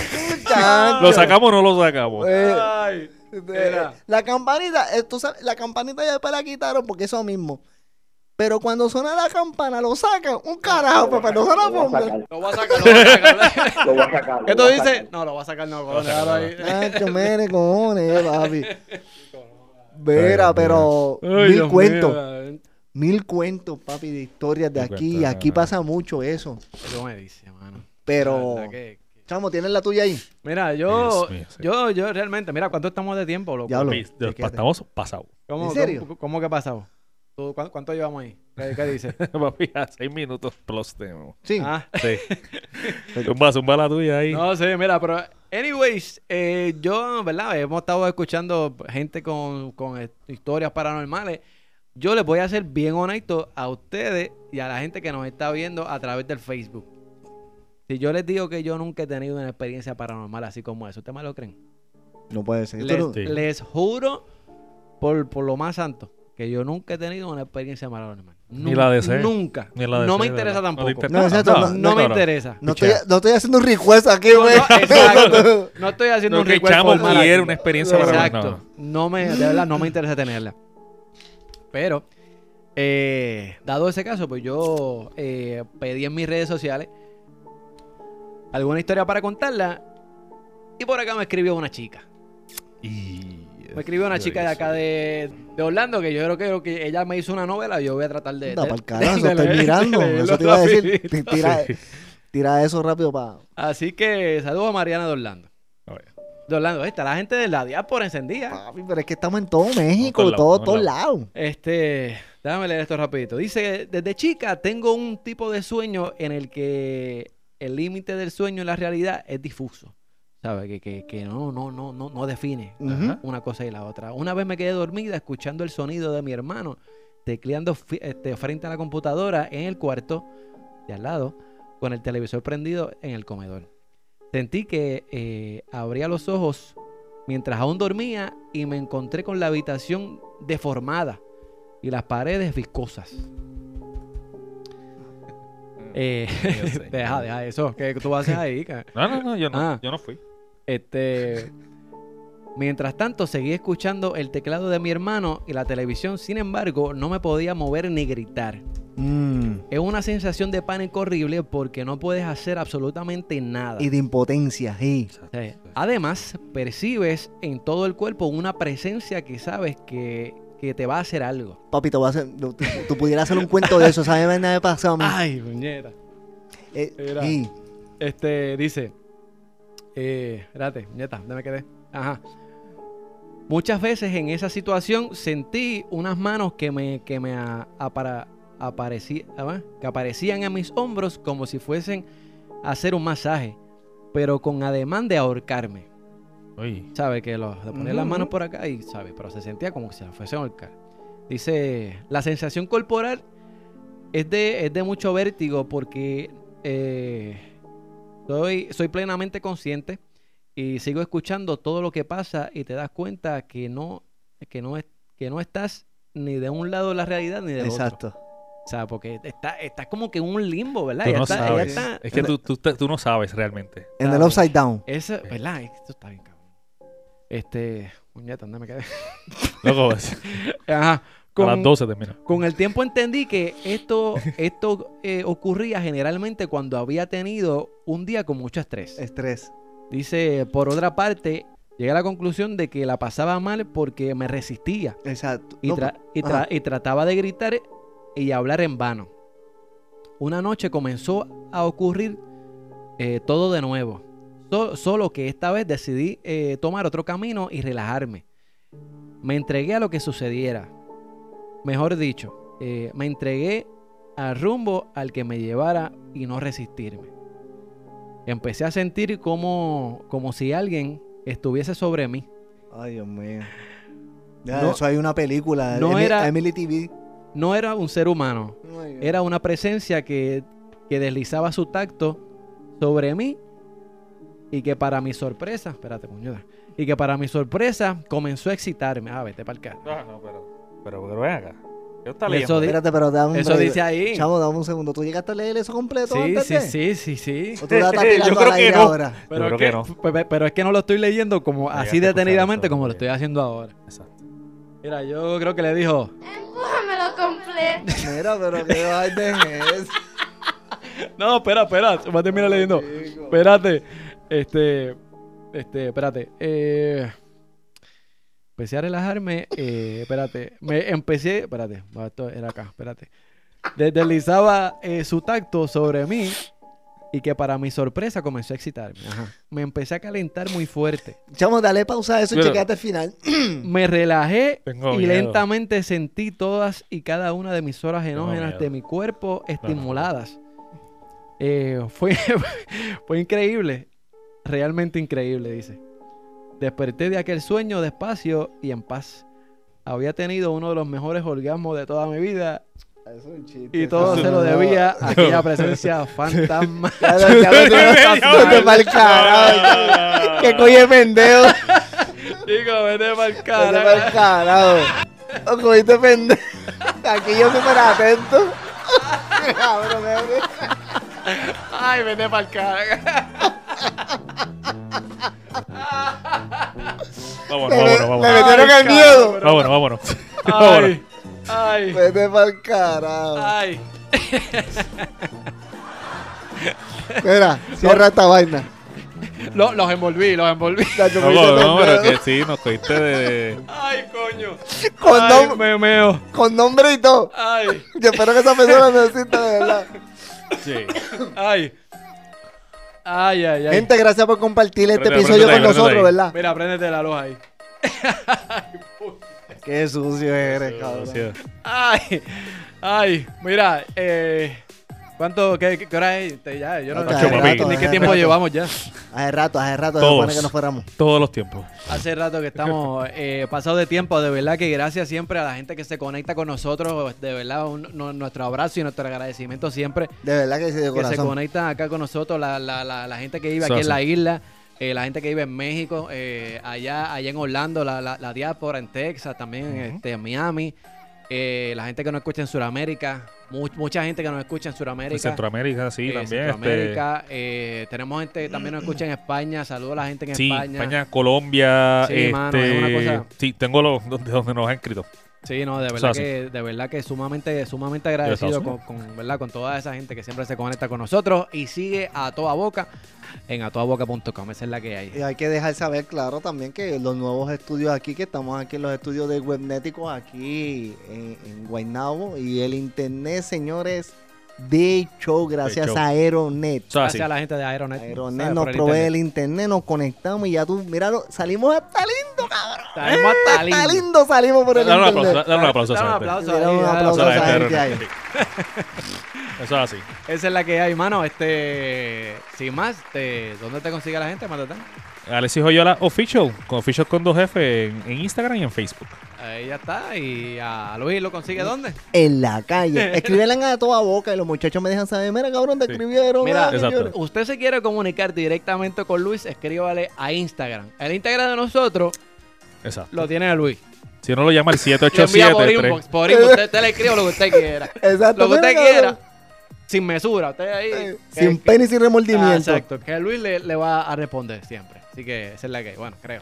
D: ¿Lo sacamos o no lo sacamos?
B: Eh,
A: Ay.
B: eh, la campanita, eh, tú sabes, la campanita ya después la quitaron porque eso mismo. Pero cuando suena la campana, lo sacan. Un carajo, papá, no se la
F: Lo voy a sacar.
A: Lo voy a sacar, lo voy a sacar.
F: Lo voy a sacar. (laughs)
A: ¿Qué tú dices? No, lo voy a sacar, no, cojones.
B: Nacho, (laughs) mire, cojones, eh, papi. Vera, pero
A: Ay,
B: mil
A: Dios
B: cuentos. Mil cuentos, papi, de historias de
D: Mil
B: aquí.
D: cuentos,
B: Aquí pasa mucho eso.
A: Eso me dice, mano.
B: Pero,
A: que-
B: chamo, ¿tienes la tuya ahí?
A: Mira, yo,
D: mío, sí.
A: yo, yo realmente, mira, ¿cuánto estamos de tiempo, loco?
B: ¿de qué?
D: Estamos pasados.
A: ¿Cómo,
B: ¿En serio?
A: ¿Cómo, cómo que ha pasado? ¿Tú, cuánto, cuánto llevamos ahí? ¿Qué, qué dices? (laughs)
D: Papi, a seis minutos plus tenemos.
B: Sí.
A: Ah,
D: Sí. (laughs) zumba, zumba la tuya ahí.
A: no sé, mira, pero anyways, eh, yo, ¿verdad? Hemos estado escuchando gente con, con historias paranormales. Yo les voy a ser bien honesto a ustedes y a la gente que nos está viendo a través del Facebook. Si yo les digo que yo nunca he tenido una experiencia paranormal así como eso, ¿ustedes me lo creen?
B: No puede ser.
A: Les,
B: no-
D: Sí.
A: les juro por, por lo más santo que yo nunca he tenido una experiencia paranormal.
D: Ni la deseo.
A: Nunca.
D: Ni la
A: no me interesa.
D: No
A: tampoco.
D: interesa.
B: No, exacto,
A: No,
B: no,
A: no
D: no,
A: me interesa.
B: No estoy, no estoy haciendo un request aquí,
A: No,
B: güey.
A: no, exacto. (laughs) No estoy haciendo un
D: que
A: request aquí.
D: quiere una experiencia para
A: Exacto. No me, de verdad, no me interesa tenerla. Pero, eh, dado ese caso, pues yo eh, pedí en mis redes sociales alguna historia para contarla. Y por acá me escribió una chica. Me escribió una chica de acá de, de Orlando que yo creo que, creo que ella me hizo una novela. Yo voy a tratar de.
B: Anda,
A: de-
B: pa'l carajo, estoy
A: leer-
B: mirando. (laughs) Eso te iba a decir. Tira, tira eso rápido para.
A: Así que saludos a Mariana de Orlando. De Orlando, ahí está la gente de la diáspora encendida.
B: Papi, pero es que estamos en todo México,
D: todos lados,
B: todo,
D: todos
B: todos lados.
A: Este, déjame leer esto rapidito. Dice, desde chica tengo un tipo de sueño en el que el límite del sueño y la realidad es difuso. ¿Sabes? Que, que, que no, no, no, no, no define una cosa y la otra. Una vez me quedé dormida escuchando el sonido de mi hermano tecleando este, frente a la computadora en el cuarto de al lado con el televisor prendido en el comedor. Sentí que eh, abría los ojos mientras aún dormía y me encontré con la habitación deformada y las paredes viscosas. Eh, (laughs) deja, deja eso. ¿Qué tú haces ahí? (laughs)
D: No, no, no, yo no,
A: Ah.
D: yo no fui.
A: Este, mientras tanto, seguí escuchando el teclado de mi hermano y la televisión. Sin embargo, no me podía mover ni gritar.
B: Mm,
A: Es una sensación de pánico horrible porque no puedes hacer absolutamente nada.
B: Y de impotencia. Sí.
A: Además, percibes en todo el cuerpo una presencia que sabes que, que te va a hacer algo.
B: Papi, te voy a hacer, tú, tú pudieras hacer un cuento de eso, ¿sabes? Nada me pasado a mí.
A: Ay, puñeta.
B: Eh,
A: mira.
B: sí.
A: Este dice, eh, espérate, ¿dónde me quedé? Ajá. Muchas veces en esa situación sentí unas manos que me, que me a- aparecí- ah, que aparecían en mis hombros como si fuesen a hacer un masaje, pero con ademán de ahorcarme.
D: Uy.
A: ¿Sabe? Que lo, de poner las manos por acá y, ¿sabe? Pero se sentía como que se la fuese a ahorcar. Dice, la sensación corporal es de, es de mucho vértigo porque eh, soy, soy plenamente consciente y sigo escuchando todo lo que pasa y te das cuenta que no, que no, es, que no estás ni de un lado de la realidad ni del otro.
B: Exacto.
A: O sea, porque está, estás como que en un limbo, ¿verdad?
D: Tú
A: Ella
D: no
A: está- ella
D: sabes.
A: está-
D: Es que tú, tú, tú no sabes realmente.
B: En el upside down.
A: esa- ¿verdad? Esto está bien, cabrón. Este, puñeta, ¿dónde me quedé? (laughs)
D: Luego, (laughs)
A: Ajá.
D: a
A: Con,
D: las 12 termina.
A: con el tiempo entendí que esto, esto eh, ocurría generalmente cuando había tenido un día con mucho estrés.
B: Estrés.
A: Dice, por otra parte, Llegué a la conclusión de que la pasaba mal porque me resistía
B: Exacto.
A: y,
B: No,
A: tra- y, tra-
B: ajá.
A: y trataba de gritar y hablar en vano. Una noche comenzó a ocurrir eh, todo de nuevo. So- solo que esta vez decidí eh, tomar otro camino y relajarme. Me entregué a lo que sucediera. Mejor dicho, eh, me entregué al rumbo al que me llevara y no resistirme. Empecé a sentir como, como si alguien estuviese sobre mí.
B: Ay, Dios mío. Ya,
A: No-
B: eso hay una película.
A: no era-
B: Emily TV.
A: No era un ser humano,
B: Ay,
A: era una presencia que, que deslizaba su tacto sobre mí y que para mi sorpresa, espérate, puñeta, y que para mi sorpresa comenzó a excitarme. Ah, vete para el carro.
D: Ah, no, pero, pero, pero ven acá. ¿Qué está
A: Eso
D: leyendo?
B: Espérate, pero dame un
A: Eso dice ahí.
B: Chavo, dame un segundo. ¿Tú llegaste a leer eso completo
A: Sí,
B: antes
A: sí,
B: de?
A: sí, sí, sí.
B: ¿O tú la estás (laughs)
D: Yo creo que no.
B: ahora?
A: Pero,
D: creo
A: es
D: que
A: que,
D: no.
A: pe- pe- pero es que no lo estoy leyendo como así detenidamente
D: eso,
A: como lo estoy haciendo ahora.
D: Exacto.
A: Mira, yo creo que le dijo,
H: Empújamelo completo. (laughs)
B: Mira, pero qué vaina es (laughs)
A: no, espera, espera, voy a terminar leyendo. Espérate, este, este, espérate. Eh, empecé a relajarme, eh, espérate, me empecé, espérate, esto era acá, espérate. De- Deslizaba eh, su tacto sobre mí y que para mi sorpresa comenzó a excitarme. Ajá. Me empecé a calentar muy fuerte.
B: Chamo, dale pausa a eso y
D: Pero-
B: chequeate el final. (clears throat)
A: Me relajé
D: Tengo
A: y
D: miedo.
A: lentamente sentí todas y cada una de mis horas enógenas
D: miedo.
A: de mi cuerpo estimuladas. Eh, fue, (laughs) fue increíble, realmente increíble, dice. Desperté de aquel sueño despacio y en paz. Había tenido uno de los mejores orgasmos de toda mi vida
B: es un chiste.
A: y todo se lo debía a aquella presencia fantasma.
B: Ya lo- ya lo- Vete pa'l carajo, pendejo.
A: Chico, vete pa'l carajo.
B: carajo. O cogiste pendejo. Aquí yo súper atento. Cabrón.
A: Ay, vete pa'l carajo.
D: Vámonos,
B: Le,
D: vámonos,
B: le
D: vámonos.
B: metieron el miedo.
D: Vámonos, vámonos. Vámonos.
A: Ay, ay,
B: Vete pa'l carajo.
A: ay.
B: Mira, cierra esta vaina.
A: Lo- los envolví, los envolví.
B: Chacho,
D: No, no, pero que sí, nos cogiste de...
A: Ay, coño.
B: Con,
A: Ay,
B: nom-
A: me meo.
B: con nombre y todo.
A: Ay,
B: Yo espero que esa persona me exista de verdad.
D: Sí.
A: ay. Ay, ay, ay.
B: Gente, gracias por compartir este
D: Prende,
B: episodio
D: prende
B: con
D: ahí,
B: nosotros. ¿verdad?
A: Mira, préndete la luz ahí.
B: Qué sucio eres, cabrón.
A: Ay, ay. Mira, eh. ¿Cuánto? ¿Qué, qué, qué hora es? Te- Ya, yo no
B: Hace
A: ni,
D: rato,
A: ni-
D: hace
A: ni qué
B: rato.
A: tiempo llevamos ya.
B: Hace rato, hace rato se
D: Todos.
B: supone que nos fuéramos.
D: Todos los tiempos.
A: Hace rato que estamos eh, pasados de tiempo. De verdad que gracias siempre a la gente que se conecta con nosotros. De verdad, un- no- nuestro abrazo y nuestro agradecimiento siempre.
B: De verdad que sí, de
A: que se
B: corazón.
A: conectan acá con nosotros, la, la, la, la gente que vive
D: Eso
A: aquí en la isla, eh, la gente que vive en México, eh, allá, allá en Orlando, la, la, la diáspora en Texas, también este, en Miami, eh, la gente que nos escucha en Sudamérica, mu- mucha gente que nos escucha en
D: En
A: Sudamérica.
D: Centroamérica, sí,
A: eh,
D: también.
A: Centroamérica, eh, tenemos gente que también nos escucha en España, saludos a la gente en
D: este, sí,
A: España.
D: España, Colombia.
A: Sí,
D: este,
A: mano, es una cosa-
D: Sí, tengo los (laughs) donde, donde nos han escrito.
A: Sí, no, de verdad que, de verdad que sumamente, sumamente agradecido con, ¿verdad? con toda esa gente que siempre se conecta con nosotros y sigue a toda boca en atodaboca.com. Esa es la que hay.
B: Y hay que dejar saber, claro, también que los nuevos estudios aquí, que estamos aquí en los estudios de Webnéticos, aquí en, en Guaynabo, y el internet, señores, de show, gracias
D: show.
B: a Aeronet.
A: Gracias a la gente de Aeronet.
B: Aeronet nos
A: el
B: provee
A: internet.
B: el internet, nos conectamos y ya tú, míralo, salimos hasta lindo,
A: Salimos hasta lindo.
B: Hasta lindo salimos por el
D: Dale un aplauso,
B: internet.
D: dale un aplauso a
A: Dale un
D: gente.
A: aplauso
B: Dale un aplauso
D: Eso
B: a esa
D: gente
B: ahí. (laughs)
D: Eso es así.
A: Esa es la que hay, mano. Este, sin más, te, ¿dónde te consigue la gente, Matatán?
D: Alexis Joyola Official, con Official con dos jefes en, en Instagram y en Facebook.
A: Ahí ya está. Y a Luis lo consigue dónde?
B: En la calle. (laughs) Escríbenle a toda boca y los muchachos me dejan saber, mira cabrón, te
D: Sí.
B: escribieron.
A: Mira,
B: ah, que
D: Exacto.
B: llore".
A: Usted se quiere comunicar directamente con Luis, escríbale a Instagram. El Instagram de nosotros
D: Exacto.
A: lo tiene Luis.
D: Si no lo llama el
A: Le (laughs) envía por
D: 787
A: inbox, por inbox. Usted, usted le escribe lo que usted quiera. (laughs)
B: Exacto.
A: Lo que usted quiera. Sin mesura. Usted ahí.
B: Eh,
A: que-
B: Sin pena y sin
A: Ah,
B: remordimiento.
A: exacto. Que Luis le, le va a responder siempre. Así que esa es la que hay. Bueno, creo.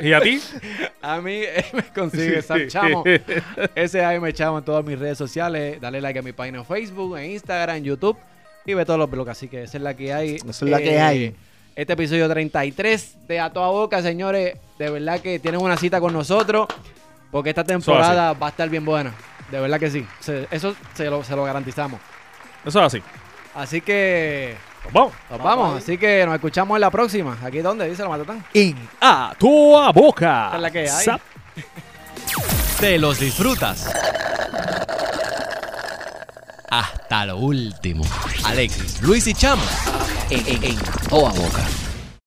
D: ¿Y a ti? (laughs)
A: A mí eh, me consigue Sam Chamo. Ese ahí me chamo en todas mis redes sociales. Dale like a mi página en Facebook, en Instagram, en YouTube. Y ve todos los blogs. Así que esa es la que hay.
B: Esa es la que hay.
A: Este episodio 33 de A Toda Boca, señores. De verdad que tienen una cita con nosotros porque esta temporada va a estar bien buena. De verdad que sí. Se- eso se lo, se lo garantizamos.
D: Eso es así.
A: Así que
D: Nos vamos.
A: nos vamos. Así que nos escuchamos en la próxima. ¿Aquí dónde? Dice la Matatán.
D: En A Toda Boca.
A: Esta es la que hay.
D: Zap.
I: Te los disfrutas. Hasta lo último. Alexis, Luis y Chamo. En, en, en boca.